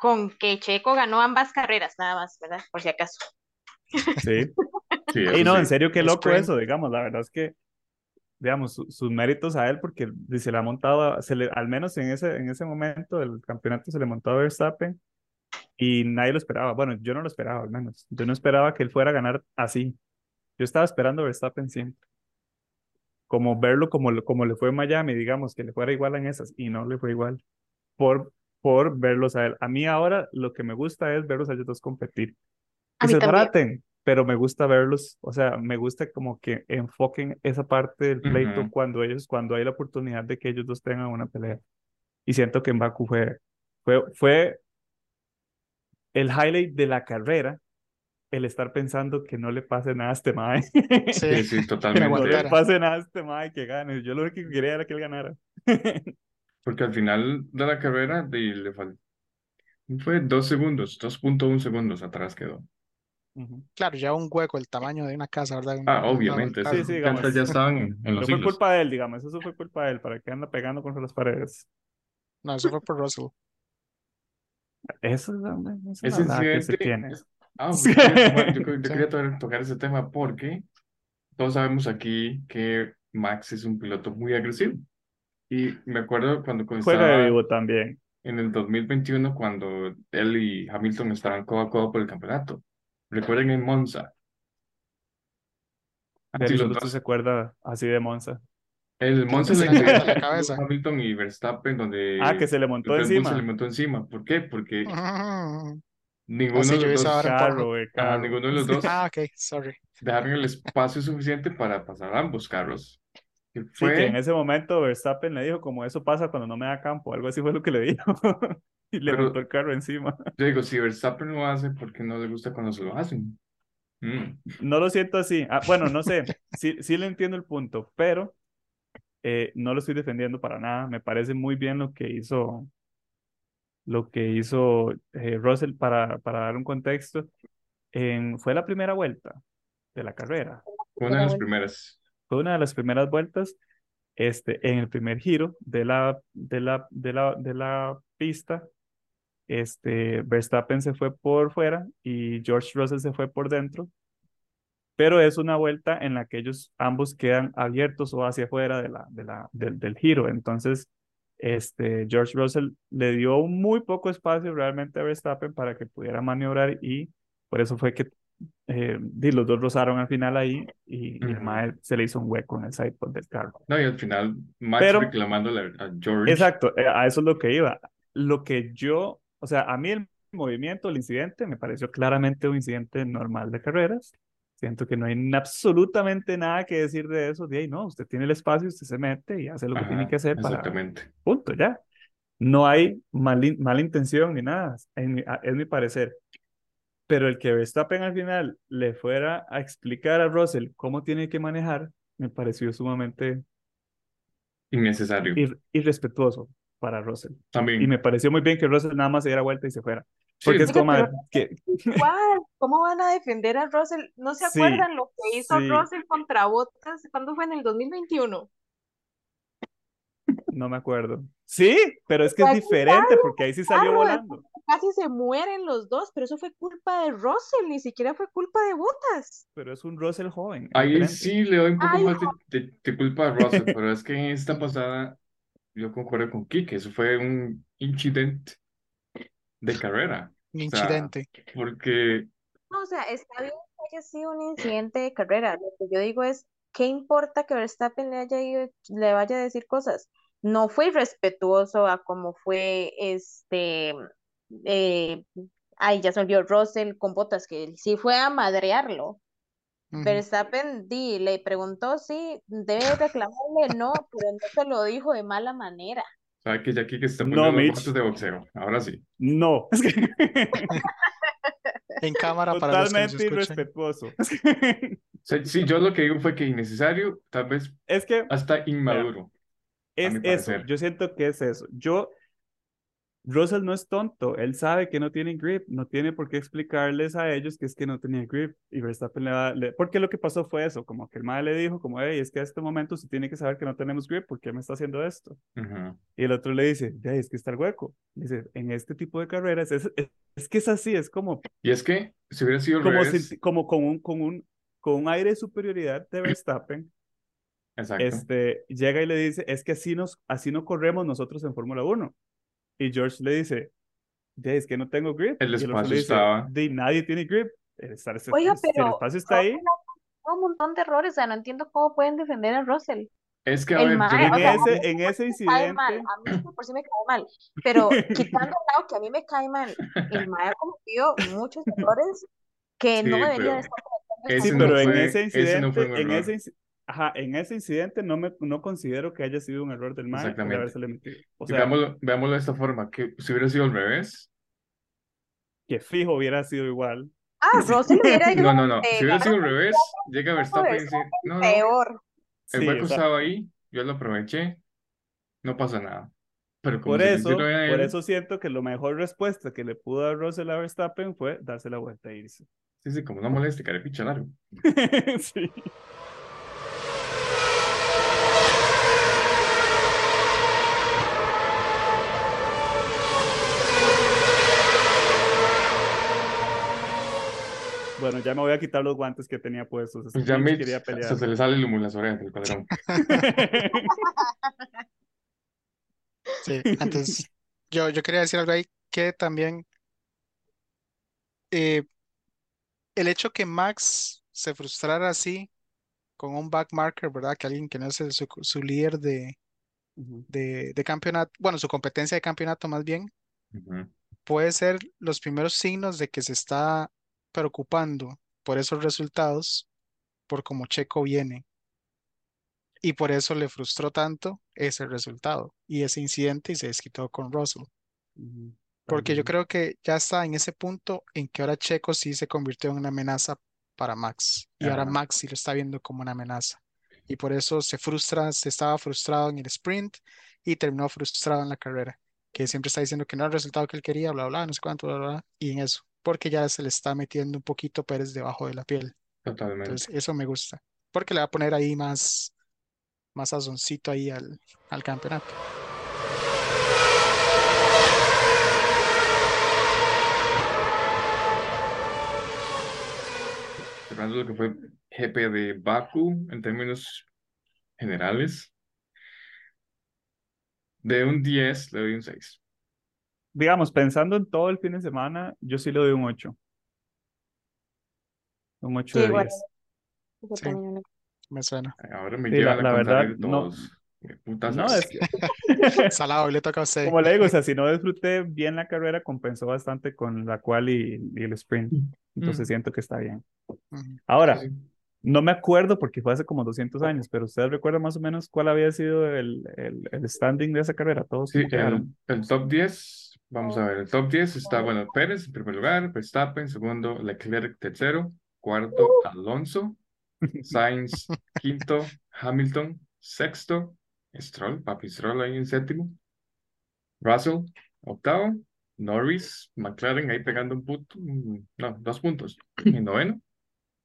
con que Checo ganó ambas carreras, nada más, ¿verdad? Por si acaso. Sí. Sí, Y <laughs> eso no, en sí. serio, qué loco sprint. eso, digamos, la verdad es que, digamos, su- sus méritos a él, porque se le ha montado, se le, al menos en ese, en ese momento del campeonato se le montó a Verstappen y nadie lo esperaba. Bueno, yo no lo esperaba, al menos. Yo no esperaba que él fuera a ganar así. Yo estaba esperando a Verstappen siempre. Como verlo como, lo- como le fue en Miami, digamos, que le fuera igual en esas, y no le fue igual. Por, por verlos a él. A mí ahora lo que me gusta es verlos a ellos dos competir. Que se desbaraten, pero me gusta verlos, o sea, me gusta como que enfoquen esa parte del pleito Ujú. cuando ellos, cuando hay la oportunidad de que ellos dos tengan una pelea. Y siento que en Baku fue, fue, fue el highlight de la carrera, el estar pensando que no le pase nada a este mae. Sí, Sí, sí, <laughs> que no totalmente. le pase nada a este mae que gane. Yo lo único que quería era que él ganara. <laughs> Porque al final de la carrera de, le fal- fue dos segundos, 2.1 segundos atrás quedó. Claro, ya un hueco, el tamaño de una casa, ¿verdad? Un- Ah, obviamente. Sí, sí, digamos. ya estaban en, los fue hilos. culpa de él, digamos, eso fue culpa de él, para que anda pegando contra las paredes. No, eso fue por Russell. Eso es es que se incidente, tiene. ah, <laughs> yo quería tomar- yo, yo quería to- tocar ese tema porque todos sabemos aquí que Max es un piloto muy agresivo. Y me acuerdo cuando Juega de vivo también. en el 2021, cuando él y Hamilton estaban codo a codo por el campeonato. Recuerden en Monza. De Así los dos. se acuerda así de Monza. El Monza se le la cabeza. Hamilton y Verstappen, Ah, donde que se le montó Bull se le encima. montó encima. ¿Por qué? Porque <laughs> ninguno de los dos, Carro, ninguno de los <laughs> dos Ah, ok, sorry. dejaron el espacio suficiente para pasar ambos carros. Que Sí, que en fue, ese momento Verstappen le dijo como eso pasa cuando no me da campo, algo así fue lo que le dijo. <laughs> Y le pero el carro encima. yo digo, si Verstappen lo hace, ¿por qué no le gusta cuando se lo hacen? Mm. No lo siento así. Ah, bueno, no sé, sí, sí le entiendo el punto, pero eh, no lo estoy defendiendo para nada. Me parece muy bien lo que hizo, lo que hizo eh, Russell para, para dar un contexto. En, fue la primera vuelta de la carrera. Fue una de las primeras. Fue una de las primeras vueltas. Este, en el primer giro de la, de la, de la, de la pista, este, Verstappen se fue por fuera y George Russell se fue por dentro, pero es una vuelta en la que ellos ambos quedan abiertos o hacia afuera de la, de la, del, del giro. Entonces, este, George Russell le dio muy poco espacio realmente a Verstappen para que pudiera maniobrar y por eso fue que eh, di, los dos rozaron al final ahí y, y el Ujú. mae se le hizo un hueco en el sidepod del carro. No, y al final Max Pero- reclamándole a George. Exacto, eh, a eso es lo que iba. Lo que yo, o sea, a mí el movimiento, el incidente, me pareció claramente un incidente normal de carreras. Siento que no hay absolutamente nada que decir de eso. De ahí, no, usted tiene el espacio, usted se mete y hace lo que tiene Ajá, que hacer para, exactamente. punto, ya. No hay mal mala intención ni nada, en mi- es mi parecer. Pero el que Verstappen al final le fuera a explicar a Russell cómo tiene que manejar, me pareció sumamente Innecesario. ir- irrespetuoso para Russell. Y También. me pareció muy bien que Russell nada más se diera vuelta y se fuera. Sí, Porque es como que ¿cómo van a defender a Russell? ¿No se Sí, acuerdan lo que hizo sí. Russell contra Bottas? ¿Cuándo fue en el 2021? no me acuerdo. Sí, pero es que es Fue a diferente porque ahí sí salió volando. Casi se mueren los dos, pero eso fue culpa de Russell, ni siquiera fue culpa de Bottas. Pero es un Russell joven. Ahí diferente. sí le doy un poco Ay, más de, de- de culpa a Russell, <laughs> pero es que en esta pasada yo concuerdo con Kike, eso fue un incidente de carrera, Un o sea, incidente. porque No, o sea, está bien que haya sido un incidente de carrera. Lo que yo digo es, ¿qué importa que Verstappen le haya ido- le vaya a decir cosas? No fue irrespetuoso a como fue este, eh, ay, ya se olvidó Russell con Bottas, que él sí fue a madrearlo. Ujú. Verstappen di, le preguntó si debe reclamarle, no, pero no se lo dijo de mala manera. sabe que ya Kike está No, los de boxeo, ahora sí. No, <laughs> es que En cámara para los que nos totalmente irrespetuoso. <laughs> O sea, sí, yo lo que digo fue que innecesario, tal vez Es que hasta inmaduro. es eso, yo siento que es eso. Yo, Russell no es tonto, él sabe que no tiene grip, no tiene por qué explicarles a ellos que es que no tenía grip y Verstappen le va, le- porque lo que pasó fue eso, como que el madre le dijo como, hey, es que a este momento usted tiene que saber que no tenemos grip, ¿por qué me está haciendo esto? Ujú. Y el otro le dice, ya, es que está el hueco. Dice, en este tipo de carreras, es, es, es que es así, es como, Y es que si hubiera sido como, si- como con un, con un, con un aire de superioridad de Verstappen, exacto, este, llega y le dice, es que así, nos, así no corremos nosotros en Fórmula 1. Y George le dice, "Ya, es que no tengo grip. El espacio le dice, estaba- "Di, nadie tiene grip. El, estar- Oiga, el pero espacio está ahí. Un montón de errores, o sea, no entiendo cómo pueden defender a Russell. es que a El ver, no o En sea, ese, en ese cae mal, incidente, a mí por sí me cae mal, pero <laughs> quitando el lado que a mí me cae mal, el mae ha cometido muchos errores que <laughs> no Sí, debería pero de estar cometiendo sí, no pero en ese ese no incidente, en ese, ajá, en ese incidente no me, no considero que haya sido un error del por Exactamente. O sea, veámoslo, veámoslo de esta forma, que si hubiera sido al revés, que fijo hubiera sido igual. Ah, Russell hubiera <laughs> ido no, no, no, eh, si hubiera sido al revés, llega Verstappen y dice, no, no, peor. el Sí, hueco sea, estaba ahí, yo lo aproveché, no pasa nada. Pero como por eso, por eso siento que la mejor respuesta que le pudo dar Russell a Verstappen fue darse la vuelta e irse. sí, sí, como no moleste, carepicha largo. <laughs> sí. Bueno, ya me voy a quitar los guantes que tenía puestos. es Pues que ya Mitch, quería pelear. se le sale el humo en las orejas del cuadrón. <laughs> Sí, antes, yo, yo quería decir algo ahí que también eh, el hecho que Max se frustrara así con un backmarker, ¿verdad? Que alguien que no es el- su, su líder de, de, de campeonato, bueno, su competencia de campeonato más bien, puede ser los primeros signos de que se está preocupando por esos resultados, por cómo Checo viene. Y por eso le frustró tanto ese resultado y ese incidente y se desquitó con Russell. Porque yo creo que ya está en ese punto en que ahora Checo sí se convirtió en una amenaza para Max. Y ahora. Max sí lo está viendo como una amenaza. Y por eso se frustra, se estaba frustrado en el sprint y terminó frustrado en la carrera. Que siempre está diciendo que no era el resultado que él quería, bla, bla, no sé cuánto, bla, bla, Y en eso. Porque ya se le está metiendo un poquito Pérez debajo de la piel. Totalmente. Entonces, eso me gusta. Porque le va a poner ahí más, más sazoncito ahí al, al campeonato. Cerrando lo que fue GP de Baku en términos generales, de un 10 le doy un 6. Digamos, pensando en todo el fin de semana, yo sí le doy un 8. Un 8 Sí, de igual. 10. Yo Sí. me- suena. Ahora me Sí, llevan la- a la contraria verdad, no- putas No, es. que, <laughs> <laughs> Salado, le toca a usted. como le digo, o sea, si no disfruté bien la carrera, compensó bastante con la cual y, y el sprint. Entonces Mm. siento que está bien. Ujú. Ahora, Sí, no me acuerdo porque fue hace como 200 años, pero ¿ustedes recuerdan más o menos cuál había sido el, el, el standing de esa carrera? Todos Sí, el, el top 10, vamos a ver, el top 10 está, bueno, Pérez en primer lugar, Verstappen segundo, Leclerc tercero, cuarto, Alonso, <laughs> Sainz quinto, Hamilton sexto, Stroll, Papi Stroll ahí en séptimo, Russell octavo, Norris, McLaren ahí pegando un punto, mm, no, dos puntos en <clears throat> noveno,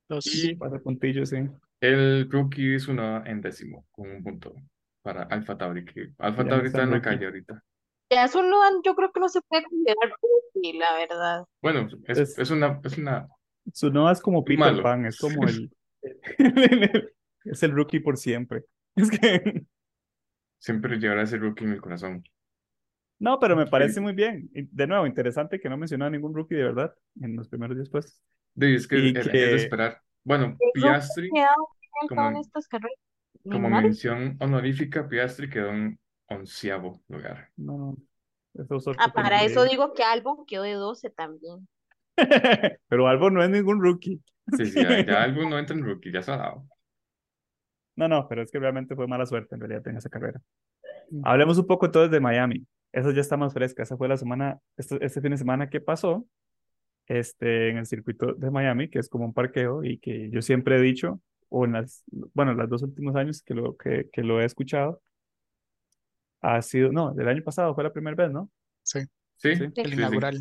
Dos. y Para puntillos, sí. el rookie es uno en décimo con un punto para Alfa Tauri, que Alfa Tauri está está en la calle ahorita. Ya eso no, yo creo que no se puede considerar rookie, la verdad. Bueno, es, Es- es una, es una, Tsunoda es como Peter malo. Pan, es como el, <laughs> es el rookie por siempre. <laughs> Es que, siempre llevará ese rookie en el corazón. no, pero me Sí. parece muy bien. De nuevo, interesante que no mencionó a ningún rookie de verdad en los primeros 10 puestos. De, es que es de que- esperar. Bueno, Piastri, como- en estas carreras. como mención honorífica, Piastri quedó en onceavo lugar. No, no, eso Ah, para eso digo que Albon quedó de 12 también. <laughs> Pero Albon no es ningún rookie. Sí, sí, ya, ya <laughs> algo no entra en rookie, ya se ha dado. No, no, pero es que realmente fue mala suerte en realidad en esa carrera. Hablemos un poco entonces de Miami. Esa ya está más fresca. Esa fue la semana, este, este fin de semana que pasó este, en el circuito de Miami, que es como un parqueo y que yo siempre he dicho, o en las, bueno, los dos últimos años que lo, que, que lo he escuchado, ha sido, no, el año pasado fue la primera vez, ¿no? Sí, Sí, el sí. inaugural.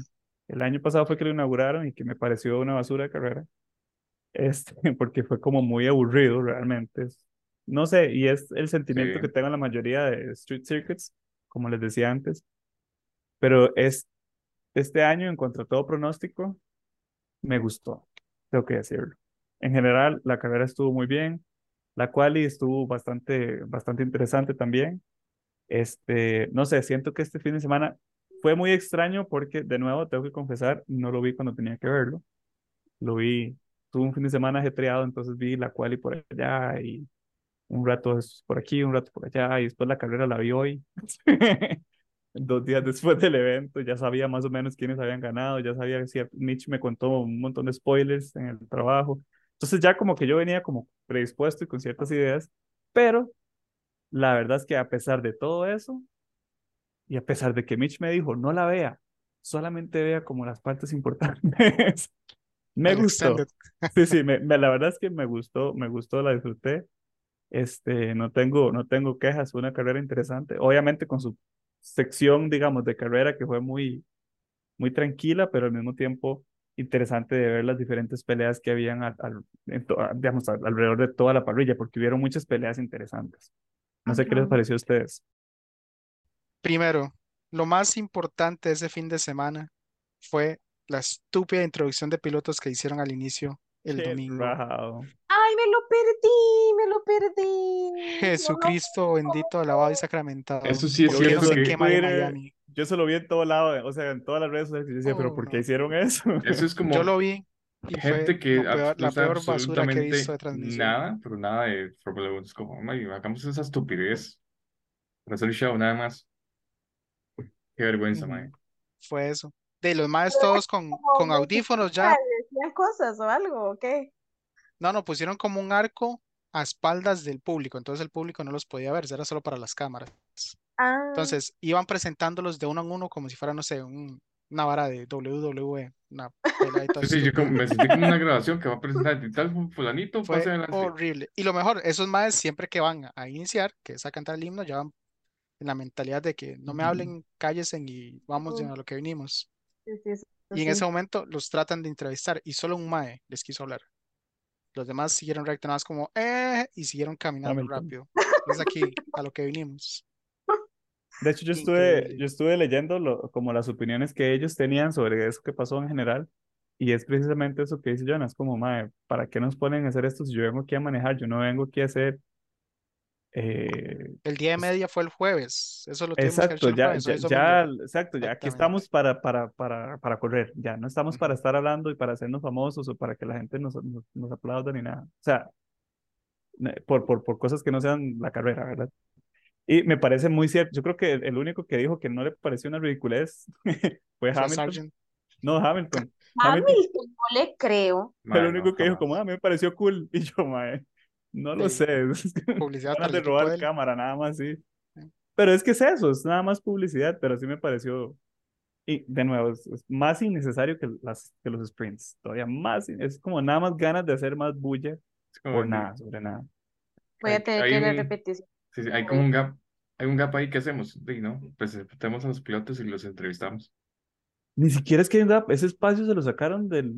El año pasado fue que lo inauguraron y que me pareció una basura de carrera. Este, <laughs> porque fue como muy aburrido realmente. No sé, y es el sentimiento Sí. que tengo en la mayoría de street circuits, como les decía antes. Pero es, este año, en contra todo pronóstico, me gustó, tengo que decirlo. En general, la carrera estuvo muy bien. La quali estuvo bastante, bastante interesante también. Este, no sé, siento que este fin de semana fue muy extraño porque, de nuevo, tengo que confesar, no lo vi cuando tenía que verlo. Lo vi, tuve un fin de semana ajetreado, entonces vi la quali por allá y un rato por aquí, un rato por allá, y después la carrera la vi hoy. <laughs> Dos días después del evento, ya sabía más o menos quiénes habían ganado, ya sabía si Mitch me contó un montón de spoilers en el trabajo. Entonces ya como que yo venía como predispuesto y con ciertas ideas, pero la verdad es que a pesar de todo eso, y a pesar de que Mitch me dijo, no la vea, solamente vea como las partes importantes, <laughs> me El gustó. Sí, sí, me, me- la verdad es que me gustó, me gustó, la disfruté. Este, no tengo, no tengo quejas, fue una carrera interesante. Obviamente con su sección, digamos, de carrera que fue muy, muy tranquila, pero al mismo tiempo interesante de ver las diferentes peleas que habían al, al- en to- digamos, al- alrededor de toda la parrilla, porque hubieron muchas peleas interesantes. No sé qué les pareció a ustedes. Primero, lo más importante de ese fin de semana fue la estúpida introducción de pilotos que hicieron al inicio el Qué domingo. rajado. Ay, me lo perdí, me lo perdí. Jesucristo bendito, alabado y sacramentado. Eso sí es ¿Por qué no cierto se que- quema en Twitter, Miami? Yo se lo vi en todo lado, o sea, en todas las redes sociales. y yo decía, pero Oh, ¿por qué no. hicieron eso? Eso es como Yo lo vi y fue gente que peor- la sabe peor basura que visto de absolutamente transmisión. nada, pero nada de Fórmula 1. Es como, "Ay, hagamos esa estupidez para hacer el show, nada más. Qué vergüenza, Ujú. mae. Fue eso. De los más todos con, con audífonos ya. ¿Decían cosas o algo o qué? No, no, pusieron como un arco a espaldas del público, entonces el público no los podía ver, era solo para las cámaras. Ah, Entonces iban presentándolos de uno en uno como si fuera, no sé, un- una vara de WWE, una <laughs> Sí, sí, yo como- me sentí como una <laughs> grabación que va a presentar y tal fulanito, pase Fue adelante. horrible. Y lo mejor, esos maes siempre que van a iniciar, que es a cantar el himno, ya van en la mentalidad de que no me hablen, cállesen y vamos a lo que vinimos. sí, sí, sí, Y en ese momento los tratan de entrevistar y solo un mae les quiso hablar. Los demás siguieron más como, eh, y siguieron caminando rápido. Es aquí a lo que vinimos. De hecho, yo estuve, Increíble. yo estuve leyendo lo- como las opiniones que ellos tenían sobre eso que pasó en general, y es precisamente eso que dice Jonas, como, mae, ¿para qué nos ponen a hacer esto si yo vengo aquí a manejar? Yo no vengo aquí a hacer... eh, El día de media fue el jueves. Eso lo que Exacto, el ya, jueves, ya, ya, exacto, ya aquí estamos para, para, para, para correr, ya no estamos para Ujú. estar hablando y para hacernos famosos o para que la gente nos, nos, nos aplauda ni nada. O sea, por, por, por cosas que no sean la carrera, ¿verdad? Y me parece muy cierto. Yo creo que el, único que dijo que no le pareció una ridiculez <laughs> fue Hamilton. Sargent. No, Hamilton. Hamilton Hamilton, no le creo. fue el único no, que dijo, como, "Ah, a mí me pareció cool. <laughs> Y yo, mae, no lo Sí. sé. <laughs> Publicidad de robar cámara, nada más, sí. Sí. Pero es que es eso, es nada más publicidad, pero sí me pareció. Y de nuevo, es, es más innecesario que, las, que los sprints. Todavía más, es como nada más ganas de hacer más bulla por nada, sobre nada. Voy a tener que un, repetición. Sí, sí, hay como un gap, hay un gap ahí que hacemos, sí, ¿no? Presentemos a los pilotos y los entrevistamos. Ni siquiera es que hay un gap, ese espacio se lo sacaron del,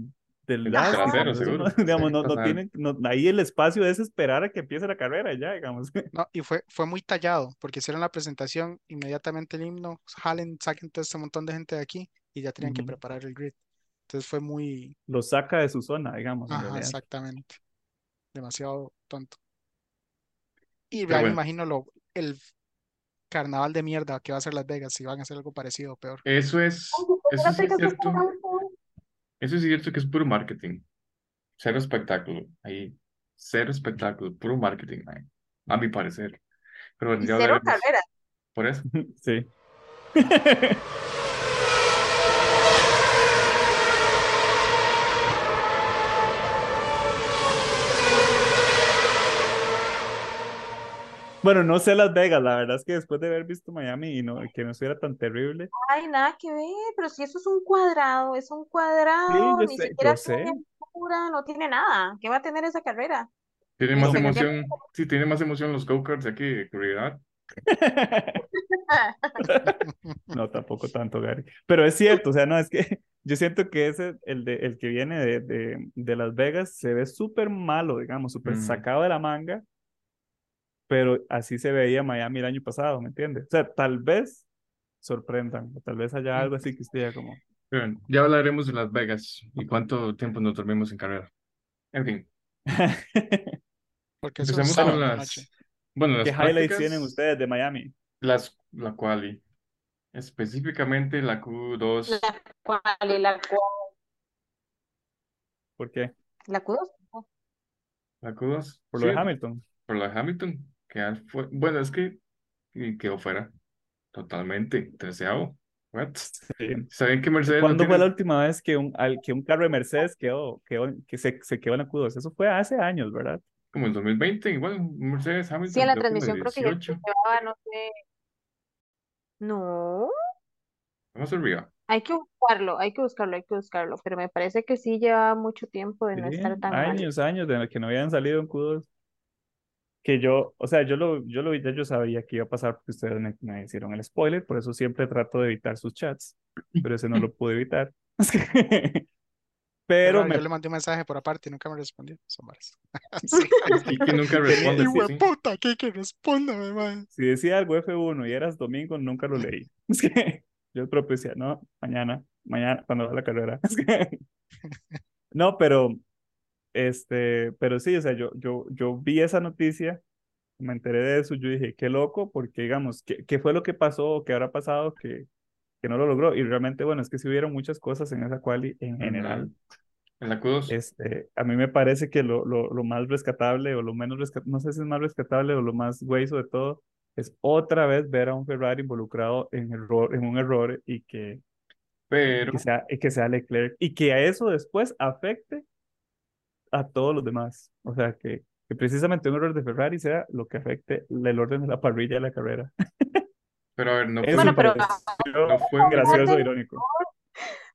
del El gas, trasero, digamos, eso seguro. no, <laughs> digamos, no, no sea, tiene, no- ahí el espacio es esperar a que empiece la carrera ya, digamos. <laughs> No, y fue, fue muy tallado, porque hicieron la presentación, inmediatamente el himno, jalen, saquen todo este montón de gente de aquí y ya tenían que preparar el grid. Entonces fue muy, Lo saca de su zona, digamos, ajá, exactamente, demasiado tonto. Y ya me bueno. imagino lo, el carnaval de mierda que va a ser Las Vegas, si van a hacer algo parecido o peor. Eso es, eso sí es cierto. Eso es cierto que es puro marketing. Cero espectáculo. Ahí, cero espectáculo, puro marketing, man, A mi parecer. Pero bueno, Y ya cero carreras. por eso. <laughs> Sí. <laughs> Bueno, no sé Las Vegas, la verdad es que después de haber visto Miami y no, que no estuviera tan terrible. Ay, nada que ver, pero si eso es un cuadrado, es un Sí, cuadrado, yo ni sé, siquiera tiene altura, no tiene nada. ¿Qué va a tener esa carrera? Tiene más emoción, sí, tiene más emoción los go-karts aquí que realidad. <laughs> No, tampoco tanto, Gary. Pero es cierto, o sea, no, es que <laughs> yo siento que ese, el, de, el que viene de, de, de Las Vegas, se ve súper malo, digamos, súper Ujú. sacado de la manga, pero así se veía Miami el año pasado, ¿me entiendes? O sea, tal vez sorprendan, o tal vez haya algo así que esté ya como... Ya hablaremos de Las Vegas y cuánto tiempo nos dormimos en carrera. En fin, <laughs> Porque empecemos sábado con las, noche. bueno, ¿Qué las highlights tienen ustedes de Miami? las, la quali, específicamente la Q2, La cual, la cual, ¿Por qué? la Q2. la Q2, Por lo de sí, Hamilton. por la de Hamilton, que al fue, bueno, es que quedó fuera, totalmente, treceavo. What? Sí. ¿Saben que Mercedes no ¿Cuándo fue la última vez que un, al- que un carro de Mercedes quedó, quedó, que se, se quedó en la Q2? Eso fue hace años, ¿verdad? Como el 2020, igual, Mercedes Sí, Hamilton, en la que en el transmisión creo que ya 18, llevaba, no sé. No, vamos arriba. hay que buscarlo, hay que buscarlo, hay que buscarlo, pero me parece que sí llevaba mucho tiempo de no Sí, estar tan mal. años, años de que no habían salido en Q2. Que yo, o sea, yo lo, yo lo vi, ya yo sabía que iba a pasar porque ustedes me, me hicieron el spoiler, por eso siempre trato de evitar sus chats, pero ese no lo pude evitar. <laughs> Pero raro, me, yo le mandé un mensaje por aparte y nunca me respondió. Son. <laughs> Sí. Y que nunca <laughs> responde, sí, sí. puta, que que respóndame, man. si decía algo F1 y eras domingo, nunca lo leí. Es que yo decía, no, mañana, mañana, cuando va la carrera. Es que- no, pero, este, pero sí, o sea, yo, yo, yo vi esa noticia, me enteré de eso, yo dije, qué loco, porque digamos, ¿qué, qué fue lo que pasó, qué habrá pasado que, que no lo logró? Y realmente, bueno, es que sí hubieron muchas cosas en esa quali en general. En la Q2, Este, a mí me parece que lo, lo, lo más rescatable o lo menos rescatable, no sé si es más rescatable o lo más hueso de todo, es otra vez ver a un Ferrari involucrado en, error, en un error y que, pero, que sea, y que sea Leclerc y que a eso después afecte a todos los demás. O sea, que, que precisamente un error de Ferrari sea lo que afecte el orden de la parrilla de la carrera. pero a ver, no Bueno, pero pareció no fue un gracioso error. e irónico.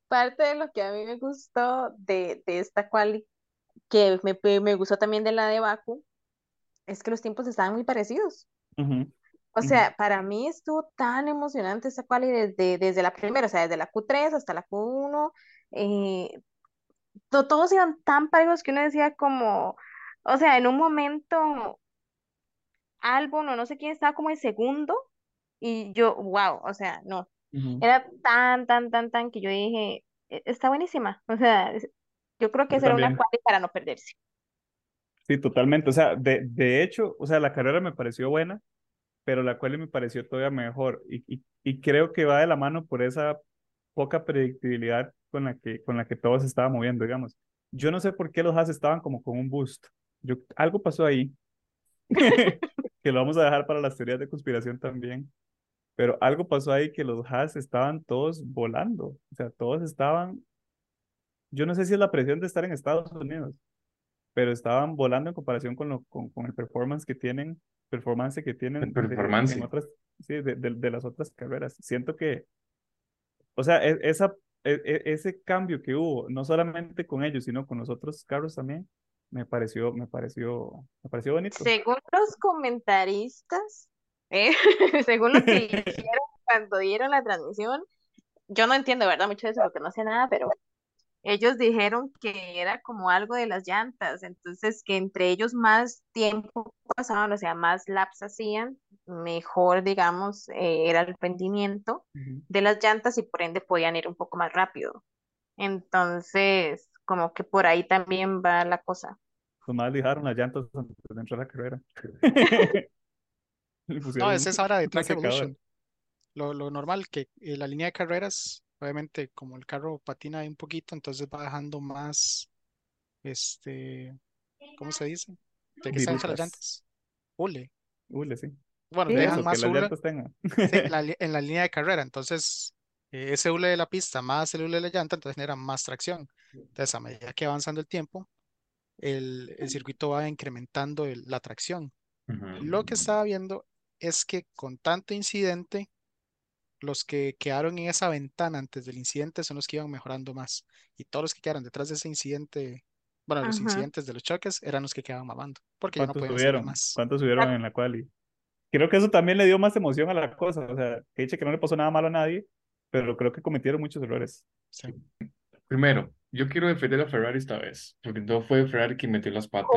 parte de lo que a mí me gustó de, de esta quali, que me, me gustó también de la de Baku, es que los tiempos estaban muy parecidos. Ujú, O ujú, sea, para mí estuvo tan emocionante esta quali desde, desde la primera, o sea, desde la Q3 hasta la Q1. eh, to- todos iban tan parejos que uno decía como, o sea, en un momento Albon o no sé quién estaba como en segundo y yo, wow, o sea, no, era tan, tan, tan, tan que yo dije, "E- está buenísima. <laughs> O sea, yo creo que Yo esa era una también. quali para no perderse. Sí, totalmente. O sea, de, de hecho, o sea, la carrera me pareció buena, pero la cual me pareció todavía mejor. Y, y, y creo que va de la mano por esa poca predictibilidad con la que, con la que todo se estaba moviendo, digamos. Yo no sé por qué los Haas estaban como con un boost. Yo, algo pasó ahí, <laughs> que lo vamos a dejar para las teorías de conspiración también. Pero algo pasó ahí que los Haas estaban todos volando. O sea, todos estaban, yo no sé si es la presión de estar en Estados Unidos, pero estaban volando en comparación con, lo, con, con el performance que tienen, performance que tienen El de- performance. en otras, sí, de, de, de las otras carreras. Siento que, o sea, e- esa, e- e- ese cambio que hubo, no solamente con ellos, sino con los otros carros también, me pareció, me pareció, me pareció bonito. Según los comentaristas, eh, <laughs> según lo que <laughs> dijeron cuando dieron la transmisión, yo no entiendo, ¿verdad? Mucho de eso porque no sé nada, pero ellos dijeron que era como algo de las llantas, entonces que entre ellos más tiempo pasaban, o sea, más laps hacían, mejor, digamos, eh, era el rendimiento de las llantas y por ende podían ir un poco más rápido. Entonces, como que por ahí también va la cosa. Los más lijaron las llantas antes de entrar a la carrera. <laughs> No, pusieron esa es ahora de Track. Evolution. Lo, lo normal, que eh, la línea de carreras, obviamente, como el carro patina ahí un poquito, entonces va dejando más, este, ¿cómo se dice? De que están hechas las llantas. Hule. Hule, sí. Bueno, Sí. dejan Eso, que más las hule llantas tengan. sí, en <laughs> la, li- en la línea de carrera. Entonces, eh, ese hule de la pista más el hule de la llanta, entonces genera más tracción. Entonces, a medida que va avanzando el tiempo, el, el circuito va incrementando el- la tracción. Lo que estaba viendo es que con tanto incidente, los que quedaron en esa ventana antes del incidente son los que iban mejorando más. Y todos los que quedaron detrás de ese incidente, bueno, los incidentes de los choques, eran los que quedaban mamando, porque ya no ¿Cuántos podían subieron? más. ¿Cuántos subieron en la quali? Creo que eso también le dio más emoción a la cosa. O sea, que dice que no le pasó nada malo a nadie, pero creo que cometieron muchos errores. Sí. Primero, yo quiero defender a Ferrari esta vez, porque no fue Ferrari quien metió las patas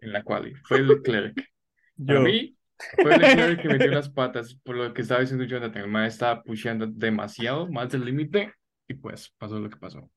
en, en la quali, fue Leclerc. <laughs> Yo, mí, fue Leclerc que metió <laughs> las patas, por lo que estaba diciendo Jonathan, el mae estaba pusheando demasiado, más del límite, y pues pasó lo que pasó.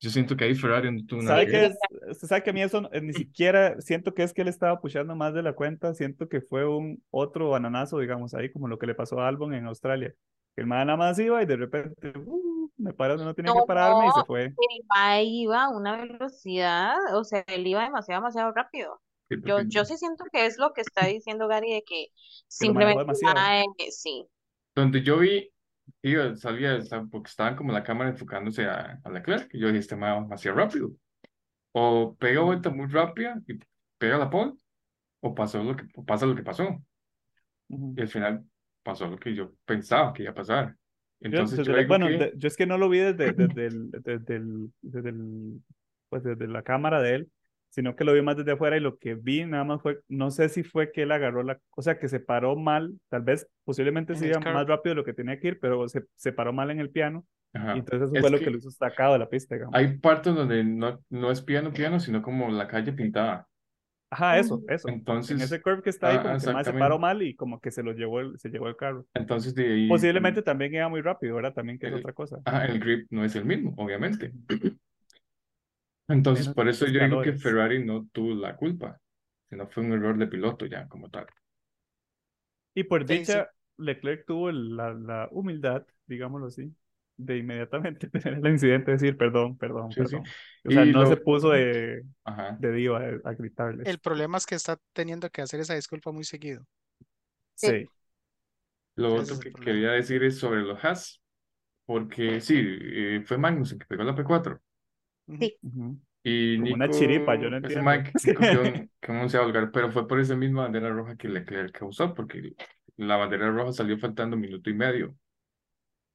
Yo siento que ahí Ferrari no tuvo nada ¿sabe que es? Sabe que a mí eso eh, ni siquiera siento que es que él estaba pushando más de la cuenta, siento que fue un otro bananazo, digamos, ahí como lo que le pasó a Albon en Australia. Que el man nada más iba y de repente uh, me donde no tenía No, que pararme y se fue. el iba a una velocidad, o sea, él iba demasiado, demasiado rápido. Yo, porque- yo sí siento que es lo que está diciendo Gary de que Que simplemente mae, sí. Donde yo vi, iba, salía, o sea, porque estaban como la cámara enfocándose a, a Leclerc, y yo dije, este va demasiado rápido. O pega vuelta muy rápida y pega la pole, o pasó lo que, o pasa lo que pasó. Ujú. Y al final pasó lo que yo pensaba que iba a pasar. Yo, Entonces desde yo la- digo bueno, que, de- yo es que no lo vi desde, desde, <laughs> el- desde, el- desde el- pues desde la cámara de él, sino que lo vi más desde afuera y lo que vi nada más fue, no sé si fue que él agarró la, o sea, que se paró mal, tal vez posiblemente En el iba más rápido de lo que tenía que ir, pero se, se paró mal en el piano ajá, y entonces eso es fue lo que que lo hizo sacado de la pista, digamos. hay partes donde no, no es piano, piano, sino como la calle pintada. Ajá, eso, Ujú. eso. En Entonces, ese curve que está ahí, ah, como que se paró mal y como que se lo llevó el, se llevó el carro. Entonces de ahí Posiblemente también iba muy rápido, ¿verdad? También que es otra cosa. ajá, el grip no es el mismo, obviamente. <clears throat> Entonces, por eso yo digo que. Ferrari no tuvo la culpa, sino fue un error de piloto ya como tal. Y por Sí, sí. dicha, Leclerc tuvo el- la, la humildad, digámoslo así, de inmediatamente <laughs> tener el incidente, decir perdón, perdón, Sí, sí. perdón. O sea, Y no se puso de, ajá, de diva a, a gritarles. El problema es que está teniendo que hacer esa disculpa muy seguido. Sí. Sí, lo Ese otro el que problema. quería decir es sobre los Haas, porque sí, eh, fue Magnussen que pegó la P4. Sí. Y Como una chiripa, yo Nico, no entiendo. Mike, Nico no se va a holgar, pero fue por esa misma bandera roja que Leclerc causó, porque la bandera roja salió faltando un minuto y medio.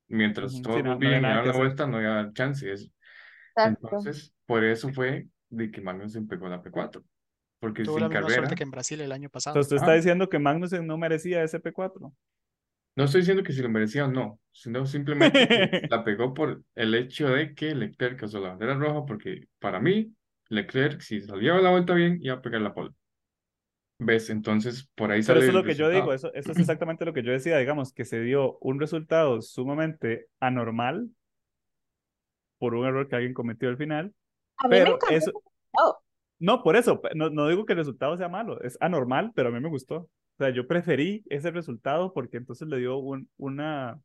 Mientras Ujú, todos Sí, no, no daban que la hacer. vuelta, no había chances. Exacto. Entonces, por eso fue de que Magnussen pegó la P4, porque Tuvo sin la misma suerte carrera, que en Brasil el año pasado. Entonces, ¿usted está ah, diciendo que Magnussen no merecía ese P4? No estoy diciendo que si lo merecía o no, sino simplemente que <laughs> la pegó por el hecho de que Leclerc causó la bandera roja, porque para mí, Leclerc, si salía la vuelta bien, iba a pegar la pole. ¿Ves? Entonces, por ahí Pero sale eso es el lo que yo digo, eso, eso es exactamente lo que yo decía, digamos, que se dio un resultado sumamente anormal por un error que alguien cometió al final, A mí me pero encantó eso, resultado. no, por eso, no digo que el resultado sea malo, es anormal, pero a mí me gustó. O sea, yo preferí ese resultado porque entonces le dio un, una,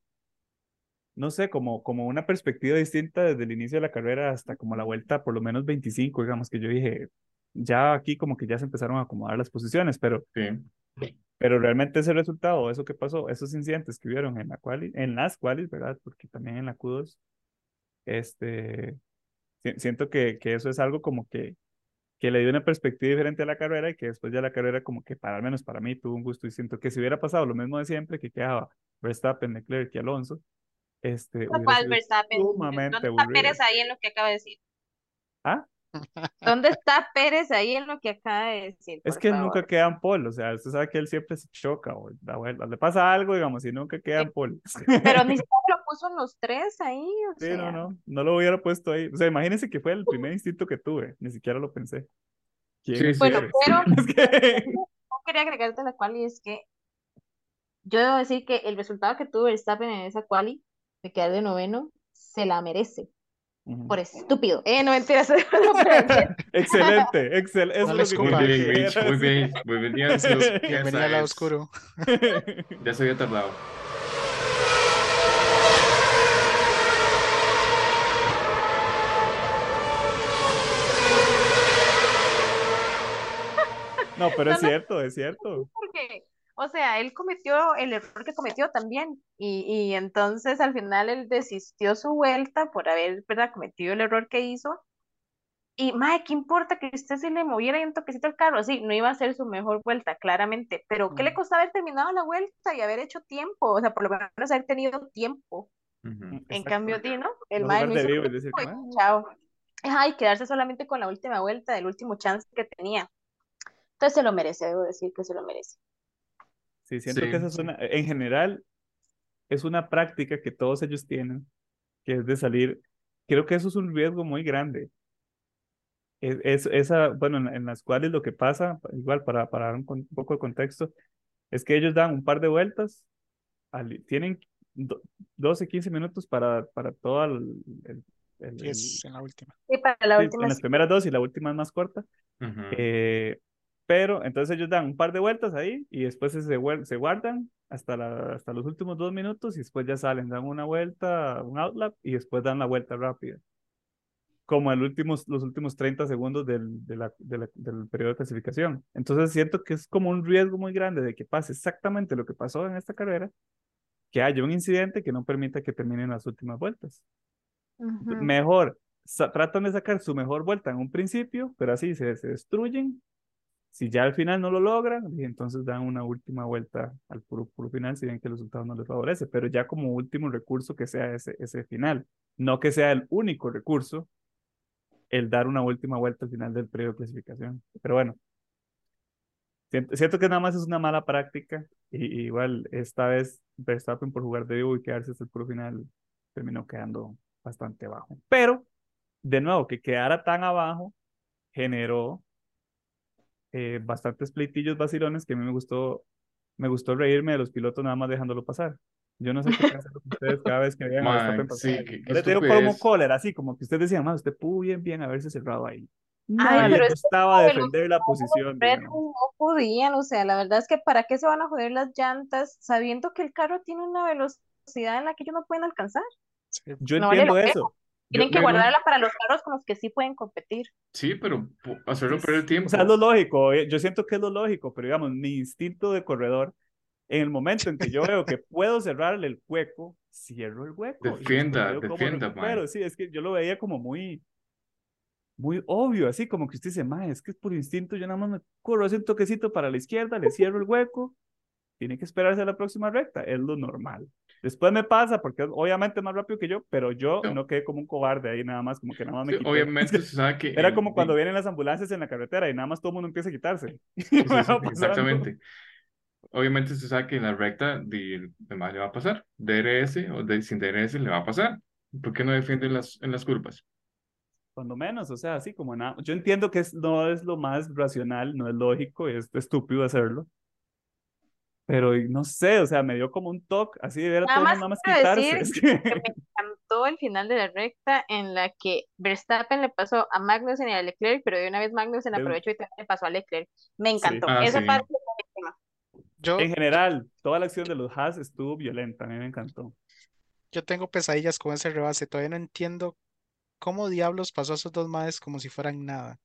no sé, como, como una perspectiva distinta desde el inicio de la carrera hasta como la vuelta por lo menos 25, digamos, que yo dije, ya aquí como que ya se empezaron a acomodar las posiciones, pero, Sí. pero realmente ese resultado, eso que pasó, esos incidentes que hubieron en la quali, en las qualis, ¿verdad? Porque también en la Q2, este, si- siento que, que eso es algo como que, que le dio una perspectiva diferente a la carrera y que después ya la carrera como que para al menos para mí tuvo un gusto y siento que si hubiera pasado lo mismo de siempre, que quedaba Verstappen, Leclerc y Alonso, este, sido Verstappen, sumamente ¿dónde está aburrido. Pérez ahí en lo que acaba de decir? Ah, ¿Dónde está Pérez ahí en lo que acaba de decir, es que nunca favor? queda en pole, o sea, usted sabe que él siempre se choca o da vuelta, le pasa algo, digamos, y nunca queda en pole. Pero ni siquiera lo puso en los tres ahí, o Sí, sea. no, no, no lo hubiera puesto ahí. O sea, imagínense que fue el primer instinto que tuve, ni siquiera lo pensé. ¿Quién Sí. Bueno, pero <laughs> Es que- <laughs> no quería agregarte la quali es que yo debo decir que el resultado que tuvo Verstappen en esa quali de quedar de noveno se la merece por estúpido. Eh, no mentiras. <laughs> excelente, excelente. Eso No es lo que escupa. Muy bien, muy bien. Muy bien. Ya Bienvenida al oscuro. Ya se había tardado. No, pero es No, cierto, es cierto. porque, o sea, él cometió el error que cometió también y, y entonces al final él desistió su vuelta por haber, ¿verdad? cometido el error que hizo. Y, mae, ¿qué importa que usted se le moviera ahí un toquecito el carro? Sí, no iba a ser su mejor vuelta, claramente, pero ¿qué le Mm. costaba haber terminado la vuelta y haber hecho tiempo? O sea, por lo menos haber tenido tiempo. Ujú. En cambio, di, ¿no? El No mae no de hizo vivo y decir, y chao. Ajá, y quedarse solamente con la última vuelta del último chance que tenía. Entonces se lo merece, debo decir que se lo merece. Sí, siento Sí, que esa es sí. una, en general, es una práctica que todos ellos tienen, que es de salir. Creo que eso es un riesgo muy grande. Es, es- esa, bueno, en, en las cuales lo que pasa, igual para, para dar un, con- un poco de contexto, es que ellos dan un par de vueltas, al- tienen do- 12, 15 minutos para, para todo el, el- el- en la última. Y para la sí, última en las sí. primeras dos y la última es más corta. Ujú. Eh, pero entonces ellos dan un par de vueltas ahí y después se, se guardan hasta, la, hasta los últimos dos minutos y después ya salen, dan una vuelta, un outlap y después dan la vuelta rápida. Como el últimos, los últimos 30 segundos del, de la- de la- del periodo de clasificación. Entonces siento que es como un riesgo muy grande de que pase exactamente lo que pasó en esta carrera, que haya un incidente que no permita que terminen las últimas vueltas Ujú. mejor, sa- tratan de sacar su mejor vuelta en un principio, pero así se, se destruyen. Si ya al final no lo logran, entonces dan una última vuelta al puro, puro final, si ven que el resultado no les favorece, pero ya como último recurso que sea ese, ese final, no que sea el único recurso el dar una última vuelta al final del periodo de clasificación. Pero bueno, siento, que nada más es una mala práctica, y igual esta vez Verstappen por jugar de vivo y quedarse hasta el puro final terminó quedando bastante bajo. Pero, de nuevo, que quedara tan abajo generó eh, bastantes pleitillos vacilones que a mí me gustó, me gustó reírme de los pilotos nada más dejándolo pasar. Yo no sé qué piensan <laughs> ustedes cada vez que vean a Verstappen pasar. sí, qué- qué les digo como cólera, así como que ustedes decían, más usted pudo bien, bien haberse cerrado ahí. Ay, Nadie pero le es que gustaba como el- defender la posición. Red no podían, o sea, la verdad es que para qué se van a joder las llantas sabiendo que el carro tiene una velocidad en la que ellos no pueden alcanzar. Yo No vale entiendo pena. eso. Tienen Yo- que guardarla para los carros con los que sí pueden competir. Sí, pero hacerlo perder tiempo. O sea, es lo lógico, eh, yo siento que es lo lógico, pero digamos, mi instinto de corredor, en el momento en que yo veo que puedo cerrarle el hueco, cierro el hueco. Defienda, defienda, mae. Sí, es que yo lo veía como muy, muy obvio, así como que usted dice, mae, es que por instinto yo nada más me corro así un toquecito para la izquierda, le cierro el hueco, tiene que esperarse a la próxima recta, es lo normal. Después me pasa, porque es obviamente más rápido que yo, pero yo No. no quedé como un cobarde ahí nada más, como que nada más me quité. obviamente se sabe que <laughs> Era como cuando vienen las ambulancias en la carretera y nada más todo el mundo empieza a quitarse. Sí, <laughs> sí, exactamente. Obviamente se sabe que en la recta el demás le va a pasar. DRS o de, sin DRS le va a pasar. ¿Por qué no defiende en las, en las curvas? Cuando menos, o sea, así como nada. Yo entiendo que es, no es lo más racional, no es lógico, es estúpido hacerlo. Pero no sé, o sea, me dio como un toque, así de ver a Nada todo el más nada más quiero quitarse. decir Es que... que me <laughs> encantó el final de la recta en la que Verstappen le pasó a Magnussen y a Leclerc, pero de una vez Magnussen aprovechó y también le pasó a Leclerc. Me Sí. encantó. Ah, Esa sí. parte. Yo, En general, toda la acción de los Haas estuvo violenta, a mí me encantó. yo tengo pesadillas con ese rebase. Todavía no entiendo cómo diablos pasó a esos dos maes como si fueran nada.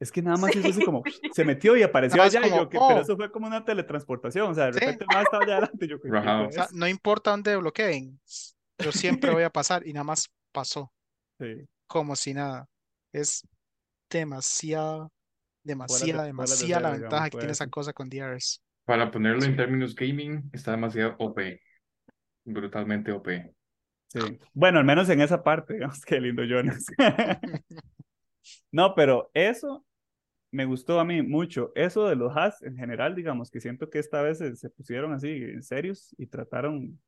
Es que nada más hizo así como, se metió y apareció allá, y como, yo, que, pero oh. eso fue como una teletransportación, o sea, de Sí. repente el más estaba allá adelante, no importa dónde bloqueen, yo siempre voy a pasar y nada más pasó, Sí, como si nada. Es demasiada, demasiada, demasiada la ventaja digamos, que tiene esa cosa con DRS. Para ponerlo en términos gaming, está demasiado OP. Brutalmente OP. sí. Bueno, al menos en esa parte, <laughs> digamos, qué lindo Jonas. <laughs> No, pero eso me gustó a mí mucho. Eso de los Haas en general, digamos, que siento que esta vez se, se pusieron así en serios y trataron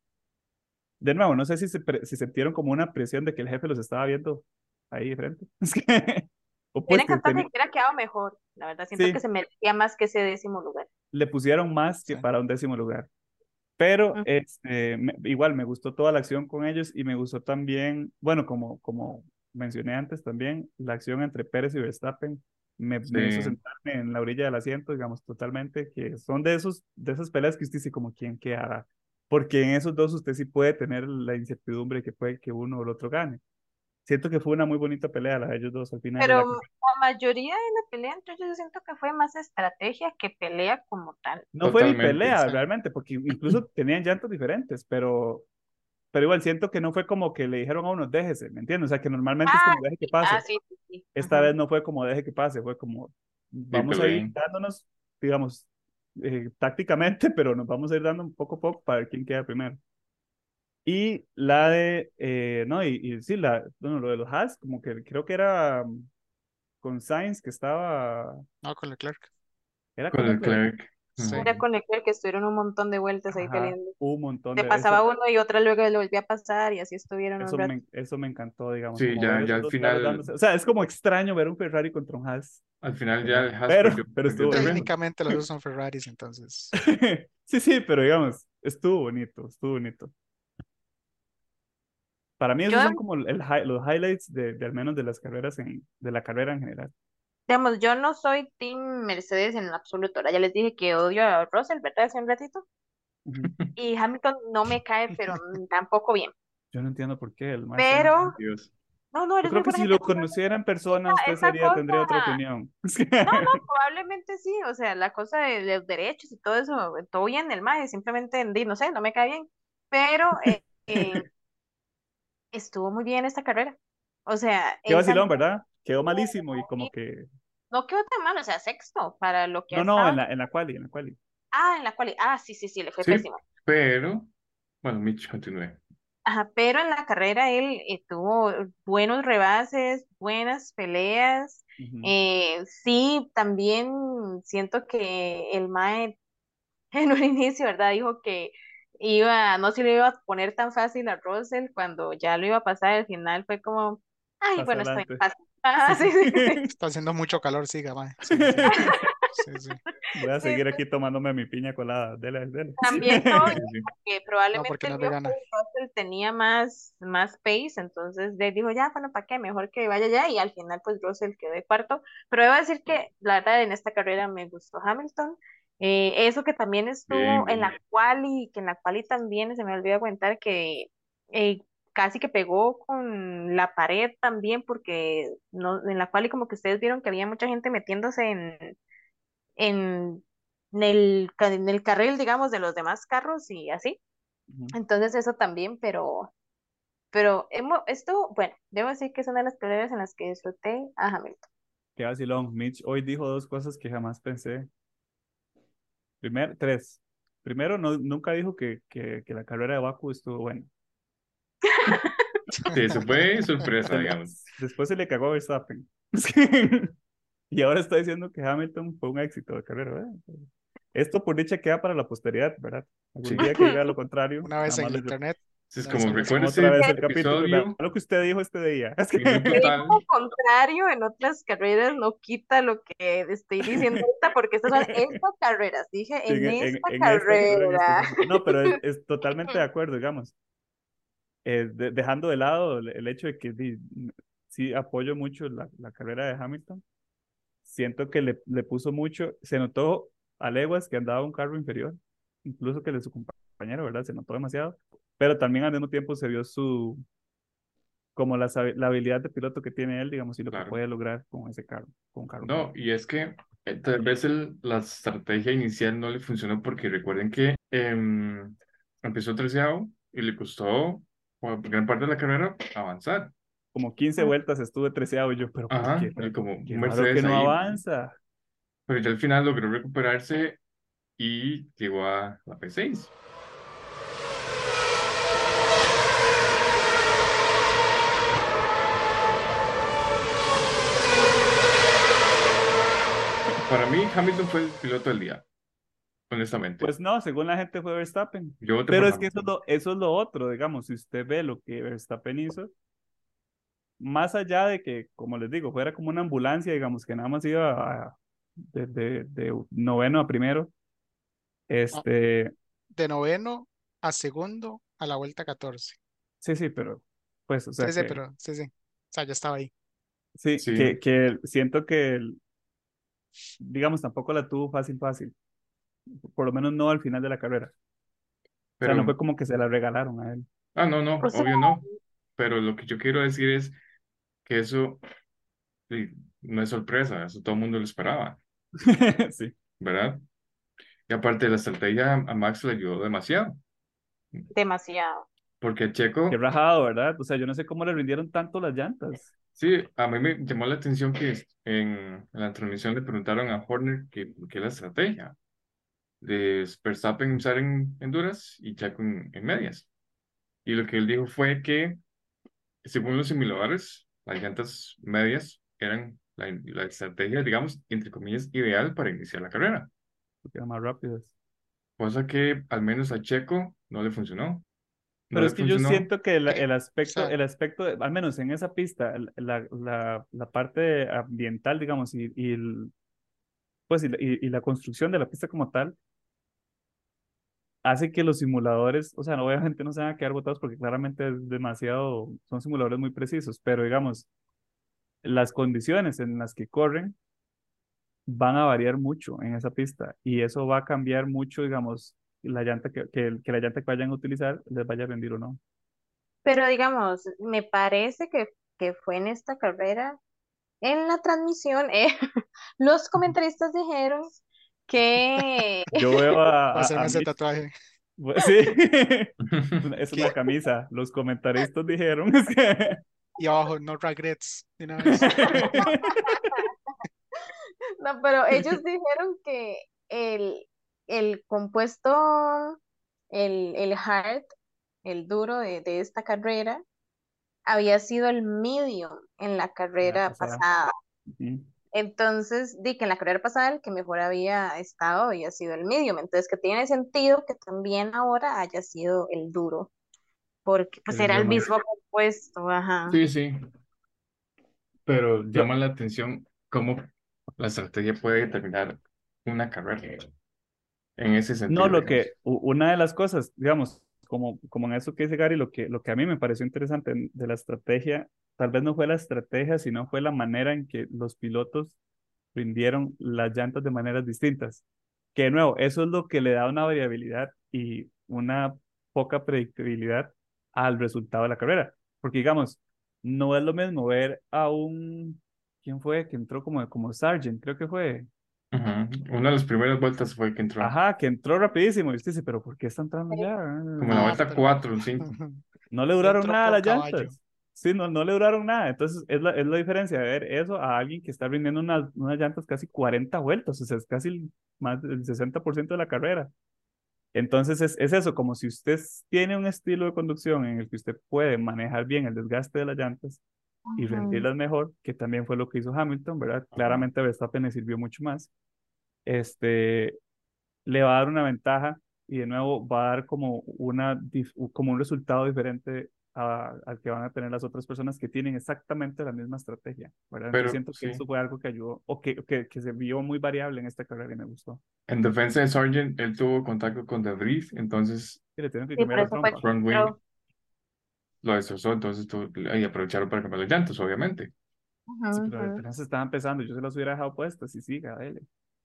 de nuevo, no sé si, se si sintieron como una presión de que el jefe los estaba viendo ahí de frente. <laughs> Es que, o pues que hubiera quedado mejor. La verdad, siento Sí. que se merecía más que ese décimo lugar. le pusieron más que para un décimo lugar. Pero este, me- igual me gustó toda la acción con ellos y me gustó también, bueno, como, como mencioné antes también, la acción entre Pérez y Verstappen me, me hizo Sí. sentarme en la orilla del asiento, digamos, totalmente, que son de esos, de esas peleas que usted dice como quién quedará. Porque en esos dos usted sí puede tener la incertidumbre que puede que uno o el otro gane. Siento que fue una muy bonita pelea la de ellos dos al final. la Pero la mayoría de la pelea entre ellos yo siento que fue más estrategia que pelea como tal. No fue ni pelea sí. realmente, porque incluso tenían llantas diferentes, pero, pero igual siento que no fue como que le dijeron a uno, déjese, ¿me entiendes? O sea, que normalmente es Ah, como deje que pase. Ah, sí, sí, sí. Esta Ujú. vez no fue como deje que pase, fue como vamos a ir dándonos, digamos, eh, tácticamente, <laughs> pero nos vamos a ir dando un poco a poco para ver quién queda primero. Y la de, eh, no, y, y sí, la, bueno, lo de los Haas, como que creo que era con Sainz que estaba, No, con Leclerc. era Con con Leclerc. Leclerc. Sí. Era con el que estuvieron un montón de vueltas ahí Ajá, peleando. un montón de pasaba eso. uno y otra luego le volvía a pasar y así estuvieron Eso un rato. me, eso me encantó, digamos, Sí, ya, ya al final, dándose. O sea, es como extraño ver un Ferrari contra un Haas, al final ya el Haas pero, perdió, pero estuvo. Técnicamente los dos son <laughs> Ferraris, entonces. Sí, sí, pero digamos, estuvo bonito, estuvo bonito. Para mí esos Yo, son como el, los highlights de, de al menos de las carreras en, de la carrera en general. Digamos, yo no soy Team Mercedes en absoluto. Ahora ya les dije que odio a Russell, ¿verdad? Hace un ratito. Y Hamilton no me cae, pero <laughs> tampoco bien. Yo no entiendo por qué el. Pero, no, no, Yo creo que si lo conociera en persona, usted sería, tendría otra opinión. <laughs> No, no, probablemente sí, o sea, la cosa de los derechos y todo eso, todo bien, el maje, simplemente, no sé, no me cae bien, pero eh, <laughs> eh, estuvo muy bien esta carrera. O sea, Qué vacilón, ¿verdad? Quedó malísimo y como que... no quedó tan mal, o sea, sexto para lo que No, no, en la, en la quali, en la quali. Ah, en la cual, ah, sí, sí, sí, le fue Sí, pésimo. pero, bueno, Mitch, continúe. Ajá, pero en la carrera él eh, tuvo buenos rebases, buenas peleas. Eh, sí, también siento que el Mae <laughs> en un inicio, ¿verdad? Dijo que iba, no se le iba a poner tan fácil a Russell cuando ya lo iba a pasar al final, fue como, ay, Pasa bueno, está bien, adelante. Ajá, Sí, sí, sí. <laughs> Está haciendo mucho calor, siga, mae. Sí, sí. Sí, sí. Voy a seguir sí. aquí tomándome mi piña colada. Dele, dele. <laughs> También todo Sí, sí. que No, probablemente porque no vio que tenía más, más pace, entonces le dijo, ya, bueno, ¿para qué? Mejor que vaya ya, y al final pues Russell quedó de cuarto, pero debo decir que la verdad en esta carrera me gustó Hamilton, Eh, eso que también Bien, estuvo en bien. la quali, que en la quali también se me olvidó comentar que eh, casi que pegó con la pared también, porque no, en la quali como que ustedes vieron que había mucha gente metiéndose en, en, en el, en el carril, digamos, de los demás carros y así. Entonces eso también, pero, pero esto, bueno, debo decir que es una de las carreras en las que disfruté a Hamilton. Qué vacilón. Mitch hoy dijo dos cosas que jamás pensé. Primero, tres. Primero, no, nunca dijo que, que, que la carrera de Baku estuvo buena. Sí, eso fue sorpresa, digamos. después se le cagó a Verstappen. <laughs> Y ahora está diciendo que Hamilton fue un éxito de carrera, ¿verdad? Esto por dicha queda para la posteridad, ¿verdad? Algún Sí. día que diga lo <laughs> contrario, Una vez en les- internet. Sí, Es No, como eso no es recuerda otra vez ese el capítulo, lo que usted dijo este día. <laughs> Es que- digo contrario en otras carreras no quita lo que estoy diciendo ahorita, porque estas son estas carreras, dije en, en, en- esta en carrera en carrera. No, pero es, es totalmente de acuerdo, digamos. Eh, de- dejando de lado el, el hecho de que di- sí apoyo mucho la, la carrera de Hamilton. Siento que le, le puso mucho, se notó a leguas que andaba un carro inferior, incluso que el de su compañero, ¿verdad? Se notó demasiado. Pero también al mismo tiempo se vio su, como la, la habilidad de piloto que tiene él, digamos, y lo que puede lograr con ese carro, con carro. No, y es que eh, tal vez el- la estrategia inicial no le funcionó porque recuerden que em, empezó treceavo y le costó por gran parte de la carrera avanzar. Como 15 vueltas estuve treceado y yo, pero ¿por Ajá, qué? y Pero como qué un raro Mercedes que no ahí. avanza. Pero ya al final logró recuperarse y llegó a la P6. Para mí, Hamilton fue el piloto del día. Honestamente. Pues no, según la gente fue Verstappen. Yo Pero es que eso es, lo, eso es lo otro, digamos, si usted ve lo que Verstappen hizo, más allá de que, como les digo, fuera como una ambulancia, digamos, que nada más iba a- de, de- de noveno a primero, este, De noveno a segundo a la vuelta 14. sí, sí, pero, pues, o sea, Sí, sí, que, pero sí, sí. O sea, ya estaba ahí. sí, Sí. que, que siento que, digamos, tampoco la tuvo fácil, fácil, por lo menos no al final de la carrera. O sea, Pero, no fue como que se la regalaron a él. ah, no, no, O sea, obvio no. Pero lo que yo quiero decir es que eso sí, no es sorpresa, eso todo el mundo lo esperaba, <laughs> Sí. ¿verdad? Y aparte la estrategia a Max le ayudó demasiado, demasiado. porque a Checo, Qué rajado, ¿verdad? O sea, yo no sé cómo le rindieron tanto las llantas. sí, a mí me llamó la atención que en la transmisión le preguntaron a Horner qué es la estrategia de Verstappen usar en, en duras y Checo en, en medias. Y lo que él dijo fue que, según los simuladores, las llantas medias eran la, la estrategia, digamos, entre comillas, ideal para iniciar la carrera. Porque eran más rápidas. Cosa que al menos a Checo no le funcionó. No Pero es que yo funcionó. siento que el, el aspecto, el aspecto, de- al menos en esa pista, la, la, la parte ambiental, digamos, y, y el, pues, y- y la construcción de la pista como tal, hace que los simuladores, o sea, no, obviamente no se van a quedar botados porque claramente es demasiado, son simuladores muy precisos, pero digamos, las condiciones en las que corren van a variar mucho en esa pista y eso va a cambiar mucho, digamos, la llanta que, que, que la llanta que vayan a utilizar les vaya a rendir o no. Pero digamos, me parece que, que fue en esta carrera, en la transmisión, eh, <laughs> los comentaristas dijeron que Yo veo a, hacerme a ese Mitch- tatuaje. sí, <laughs> <laughs> es una camisa. Los comentaristas dijeron que Y abajo, no regrets. De una vez. <laughs> No, pero ellos dijeron que el, el compuesto, el, el hard, el duro de, de esta carrera, había sido el medium en la carrera pasada. Entonces, di que en la carrera pasada el que mejor había estado había sido el medium. Entonces, que tiene sentido que también ahora haya sido el duro, porque pues El era el mismo compuesto, ajá. Sí, sí. Pero llama la atención cómo la estrategia puede determinar una carrera. En ese sentido. No, lo digamos. que, una de las cosas, digamos, como, como en eso que dice Gary, lo que, lo que a mí me pareció interesante de la estrategia, tal vez no fue la estrategia, sino fue la manera en que los pilotos rindieron las llantas de maneras distintas. Que de nuevo, eso es lo que le da una variabilidad y una poca predictibilidad al resultado de la carrera. Porque digamos, no es lo mismo ver a un, ¿quién fue? Que entró como, como Sargent, creo que fue. Una de las primeras vueltas fue que entró. Ajá, que entró rapidísimo. Y usted dice, pero ¿por qué está entrando ya? Como en la Ah, vuelta pero- 4 o 5. No le duraron nada las caballo. llantas. Sí, no, no le duraron nada. Entonces, es la, es la diferencia de ver eso a alguien que está rindiendo unas, unas llantas casi 40 vueltas. O sea, es casi más del 60% de la carrera. Entonces, es, es eso, como si usted tiene un estilo de conducción en el que usted puede manejar bien el desgaste de las llantas y rendirlas mejor, que también fue lo que hizo Hamilton, ¿verdad? Claramente a Verstappen le sirvió mucho más. Este, le va a dar una ventaja y de nuevo va a dar como, una, como un resultado diferente a- al que van a tener las otras personas que tienen exactamente la misma estrategia, ¿verdad? Pero, siento que sí. eso fue algo que ayudó o que, que, que se vio muy variable en esta carrera y me gustó. En defensa de Sargent, él tuvo contacto con De Vries, entonces Y le que Sí, cambiar la trompa. Front wing. Lo destrozó, entonces tu- y aprovecharon para cambiar las llantas, obviamente. Sí, Ujú, pero apenas estaba empezando, yo se las hubiera dejado puestas y siga, dale.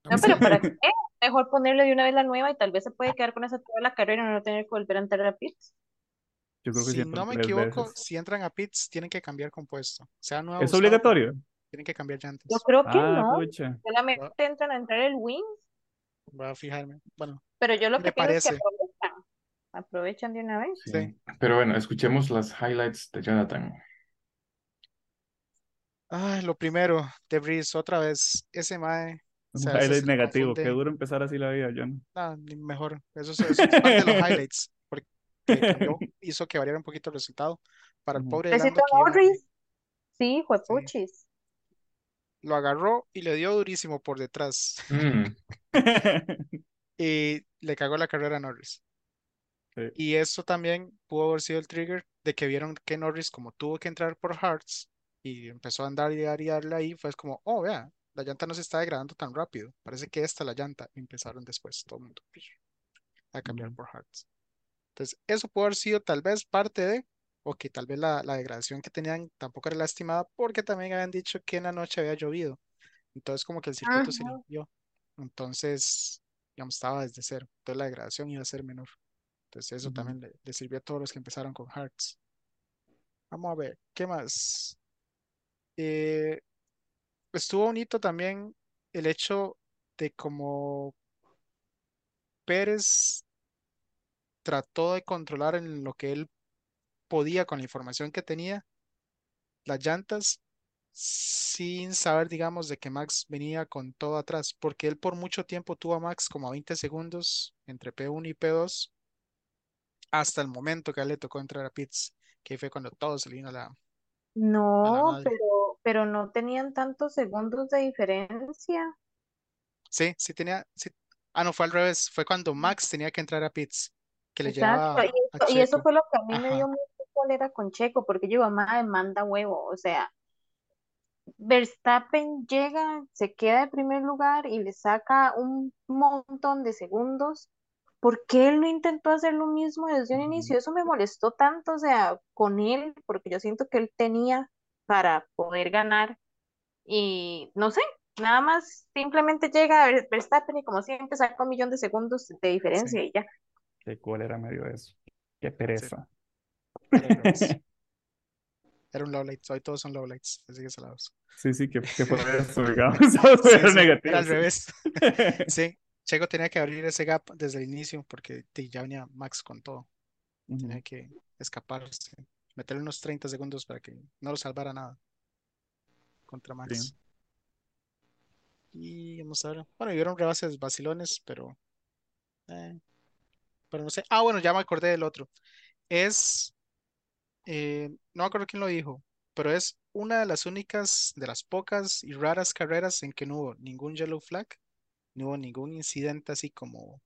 No, pero ¿para <laughs> qué? Mejor ponerle de una vez la nueva y tal vez se puede quedar con esa toda la carrera y no tener que volver a entrar a pits. Yo creo que Si no me equivoco, veces. si entran a pits, tienen que cambiar compuesto. Sea nuevo ¿Es obligatorio? tienen que cambiar llantas. Yo creo que Ah, no, pucha. solamente entran a entrar el wings, Voy a fijarme. Bueno, pero yo lo que pienso es que parece. Aprovechan, de una vez. Sí. Sí. Pero bueno, escuchemos las highlights de Jonathan. ah, lo primero, De Vries, otra vez, ese mae. o Un sea, highlight negativo. Qué duro empezar así la vida, John. No, ni mejor. Eso, es- eso es parte de los highlights, porque cambió, <laughs> hizo que variara un poquito el resultado. Para el pobre que iba, Norris. Sí, juepuchis. lo agarró y le dio durísimo por detrás. Mm, <laughs> y le cagó la carrera a Norris. Sí. Y eso también pudo haber sido el trigger de que vieron que Norris, como tuvo que entrar por Hearts y empezó a andar y dar y darle ahí, fue como, oh, vea, la llanta no se está degradando tan rápido. Parece que esta es la llanta. Y empezaron después todo el mundo a cambiar por Hearts. Entonces, eso pudo haber sido tal vez parte de, o que tal vez la, la degradación que tenían tampoco era la estimada, porque también habían dicho que en la noche había llovido. Entonces, como que el circuito se limpió. Entonces, digamos, estaba desde cero. Entonces, la degradación iba a ser menor. Entonces, eso también le, le sirvió a todos los que empezaron con Hearts. Vamos a ver, ¿qué más? Eh, estuvo bonito también el hecho de cómo Pérez trató de controlar en lo que él podía con la información que tenía las llantas sin saber, digamos, de que Max venía con todo atrás, porque él por mucho tiempo tuvo a Max como a 20 segundos entre P1 y P2 hasta el momento que a él le tocó entrar a pits, que fue cuando todo se le vino a la, a la No, pero, pero no tenían tantos segundos de diferencia. Sí, sí tenía, sí. Ah, no, fue al revés, fue cuando Max tenía que entrar a pits, que le Exacto. llevaba Y a eso, y eso Checo. fue lo que a mí me dio mucho cólera con Checo, porque yo, mamá, manda huevo. O sea, Verstappen llega, se queda en primer lugar y le saca un montón de segundos. ¿Por qué él no intentó hacer lo mismo desde un inicio? Eso me molestó tanto, o sea, con él, porque yo siento que él tenía para poder ganar y no sé, nada más simplemente llega a Ver- Verstappen y como siempre saca un millón de segundos de sí, diferencia y ya. Qué cólera me dio eso. Qué pereza. <laughs> era un lowlight, hoy todos son lowlights, así que salados. Sí, sí, que, que fue eso, digamos. <laughs> Era al revés. <laughs> Sí, Checo tenía que abrir ese gap desde el inicio porque ya venía Max con todo. Tenía que escaparse, meterle unos 30 segundos para que no lo salvara nada contra. Max. Y vamos a ver. Bueno, hubieron rebases vacilones, pero, eh, pero no sé. Ah, bueno, ya me acordé del otro. Es, eh, no me acuerdo quién lo dijo, pero es una de las únicas, de las pocas y raras carreras en que no hubo ningún yellow flag, no hubo ningún incidente así como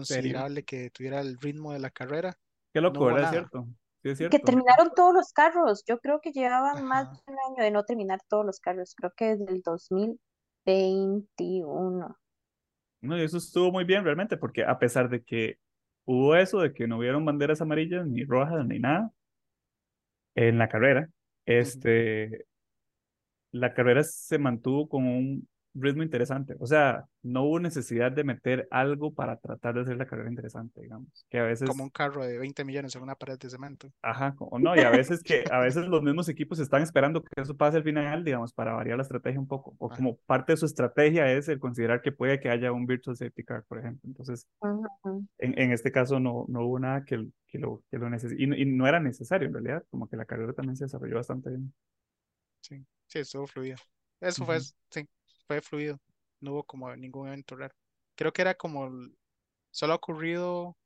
¿Serio? considerable que tuviera el ritmo de la carrera. Qué No loco, hubo ¿verdad? Es cierto. Sí, es Y que cierto. terminaron todos los carros. Yo creo que llevaban más de un año de no terminar todos los carros. Creo que desde el 2021. No, y eso estuvo muy bien realmente, porque a pesar de que hubo eso, de que no hubieron banderas amarillas, ni rojas, ni nada en la carrera, este, la carrera se mantuvo con un ritmo interesante. O sea, no hubo necesidad de meter algo para tratar de hacer la carrera interesante, digamos. Que a Como veces, un carro de 20 millones en una pared de cemento. ajá, o no, y a veces que a veces los mismos equipos están esperando que eso pase al final, digamos, para variar la estrategia un poco. O Ajá. como parte de su estrategia es el considerar que puede que haya un virtual safety car, por ejemplo. Entonces, en, en este caso no, no hubo nada que, que lo, que lo necesite. Y, no- y no era necesario en realidad, como que la carrera también se desarrolló bastante bien. Sí, sí, estuvo fluido. Eso fue, Ujú. sí, fue fluido. No hubo como ningún evento raro. Creo que era como, el- solo ha ocurrido,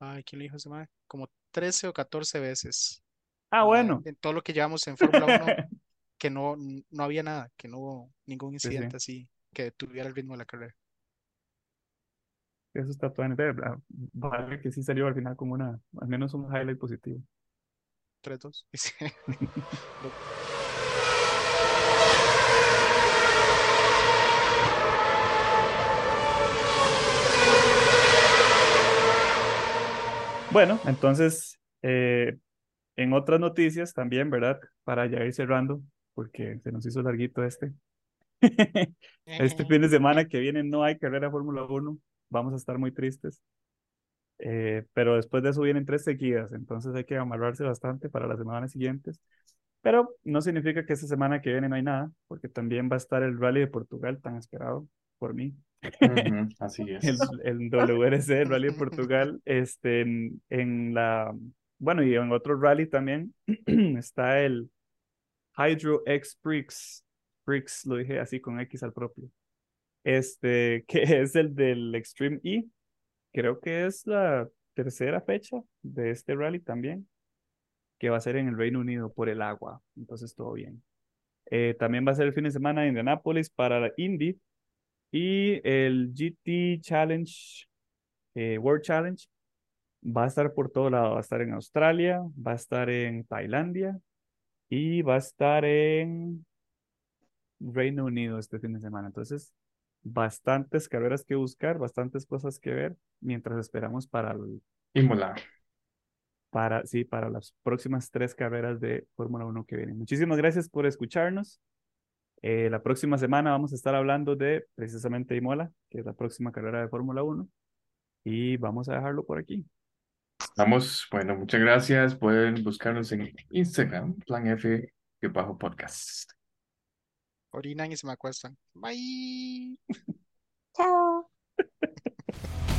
ay, ¿quién le dijo ese mae? Como 13 o 14 veces Ah, bueno. en todo lo que llevamos en Fórmula 1 <laughs> que no, no había nada, que no hubo ningún Sí, sí. incidente así que detuviera el ritmo de la carrera. Eso está todo en Vale que sí salió al final con una, al menos un highlight positivo. 3-2. <laughs> <laughs> Bueno, entonces, eh, en otras noticias también, ¿verdad? Para ya ir cerrando, porque se nos hizo larguito este. <laughs> Este fin de semana que viene no hay carrera Fórmula 1, vamos a estar muy tristes. Eh, pero después de eso vienen tres seguidas, entonces hay que amarrarse bastante para las semanas siguientes. Pero no significa que esta semana que viene no hay nada, porque también va a estar el Rally de Portugal, tan esperado por mí. <laughs> Así El, es. el WRC, el Rally de Portugal, este, en, en la, bueno, y en otro rally también <clears throat> está el Hydro X Prix, Prix, lo dije así con X al propio, este, <laughs> que es el del Extreme E, creo que es la tercera fecha de este rally también, que va a ser en el Reino Unido por el agua, entonces todo bien. Eh, también va a ser el fin de semana en Indianápolis para la Indy, Y el GT Challenge, eh, World Challenge, va a estar por todo lado. Va a estar en Australia, va a estar en Tailandia y va a estar en Reino Unido este fin de semana. Entonces, bastantes carreras que buscar, bastantes cosas que ver mientras esperamos para el, Imola. para, sí, para las próximas tres carreras de Fórmula 1 que vienen. Muchísimas gracias por escucharnos. Eh, la próxima semana vamos a estar hablando de precisamente Imola, que es la próxima carrera de Fórmula 1. Y vamos a dejarlo por aquí. Vamos, bueno, muchas gracias. Pueden buscarnos en Instagram, Plan F, que bajo podcast. Orinan y se me acuestan. Bye. Chao. <laughs>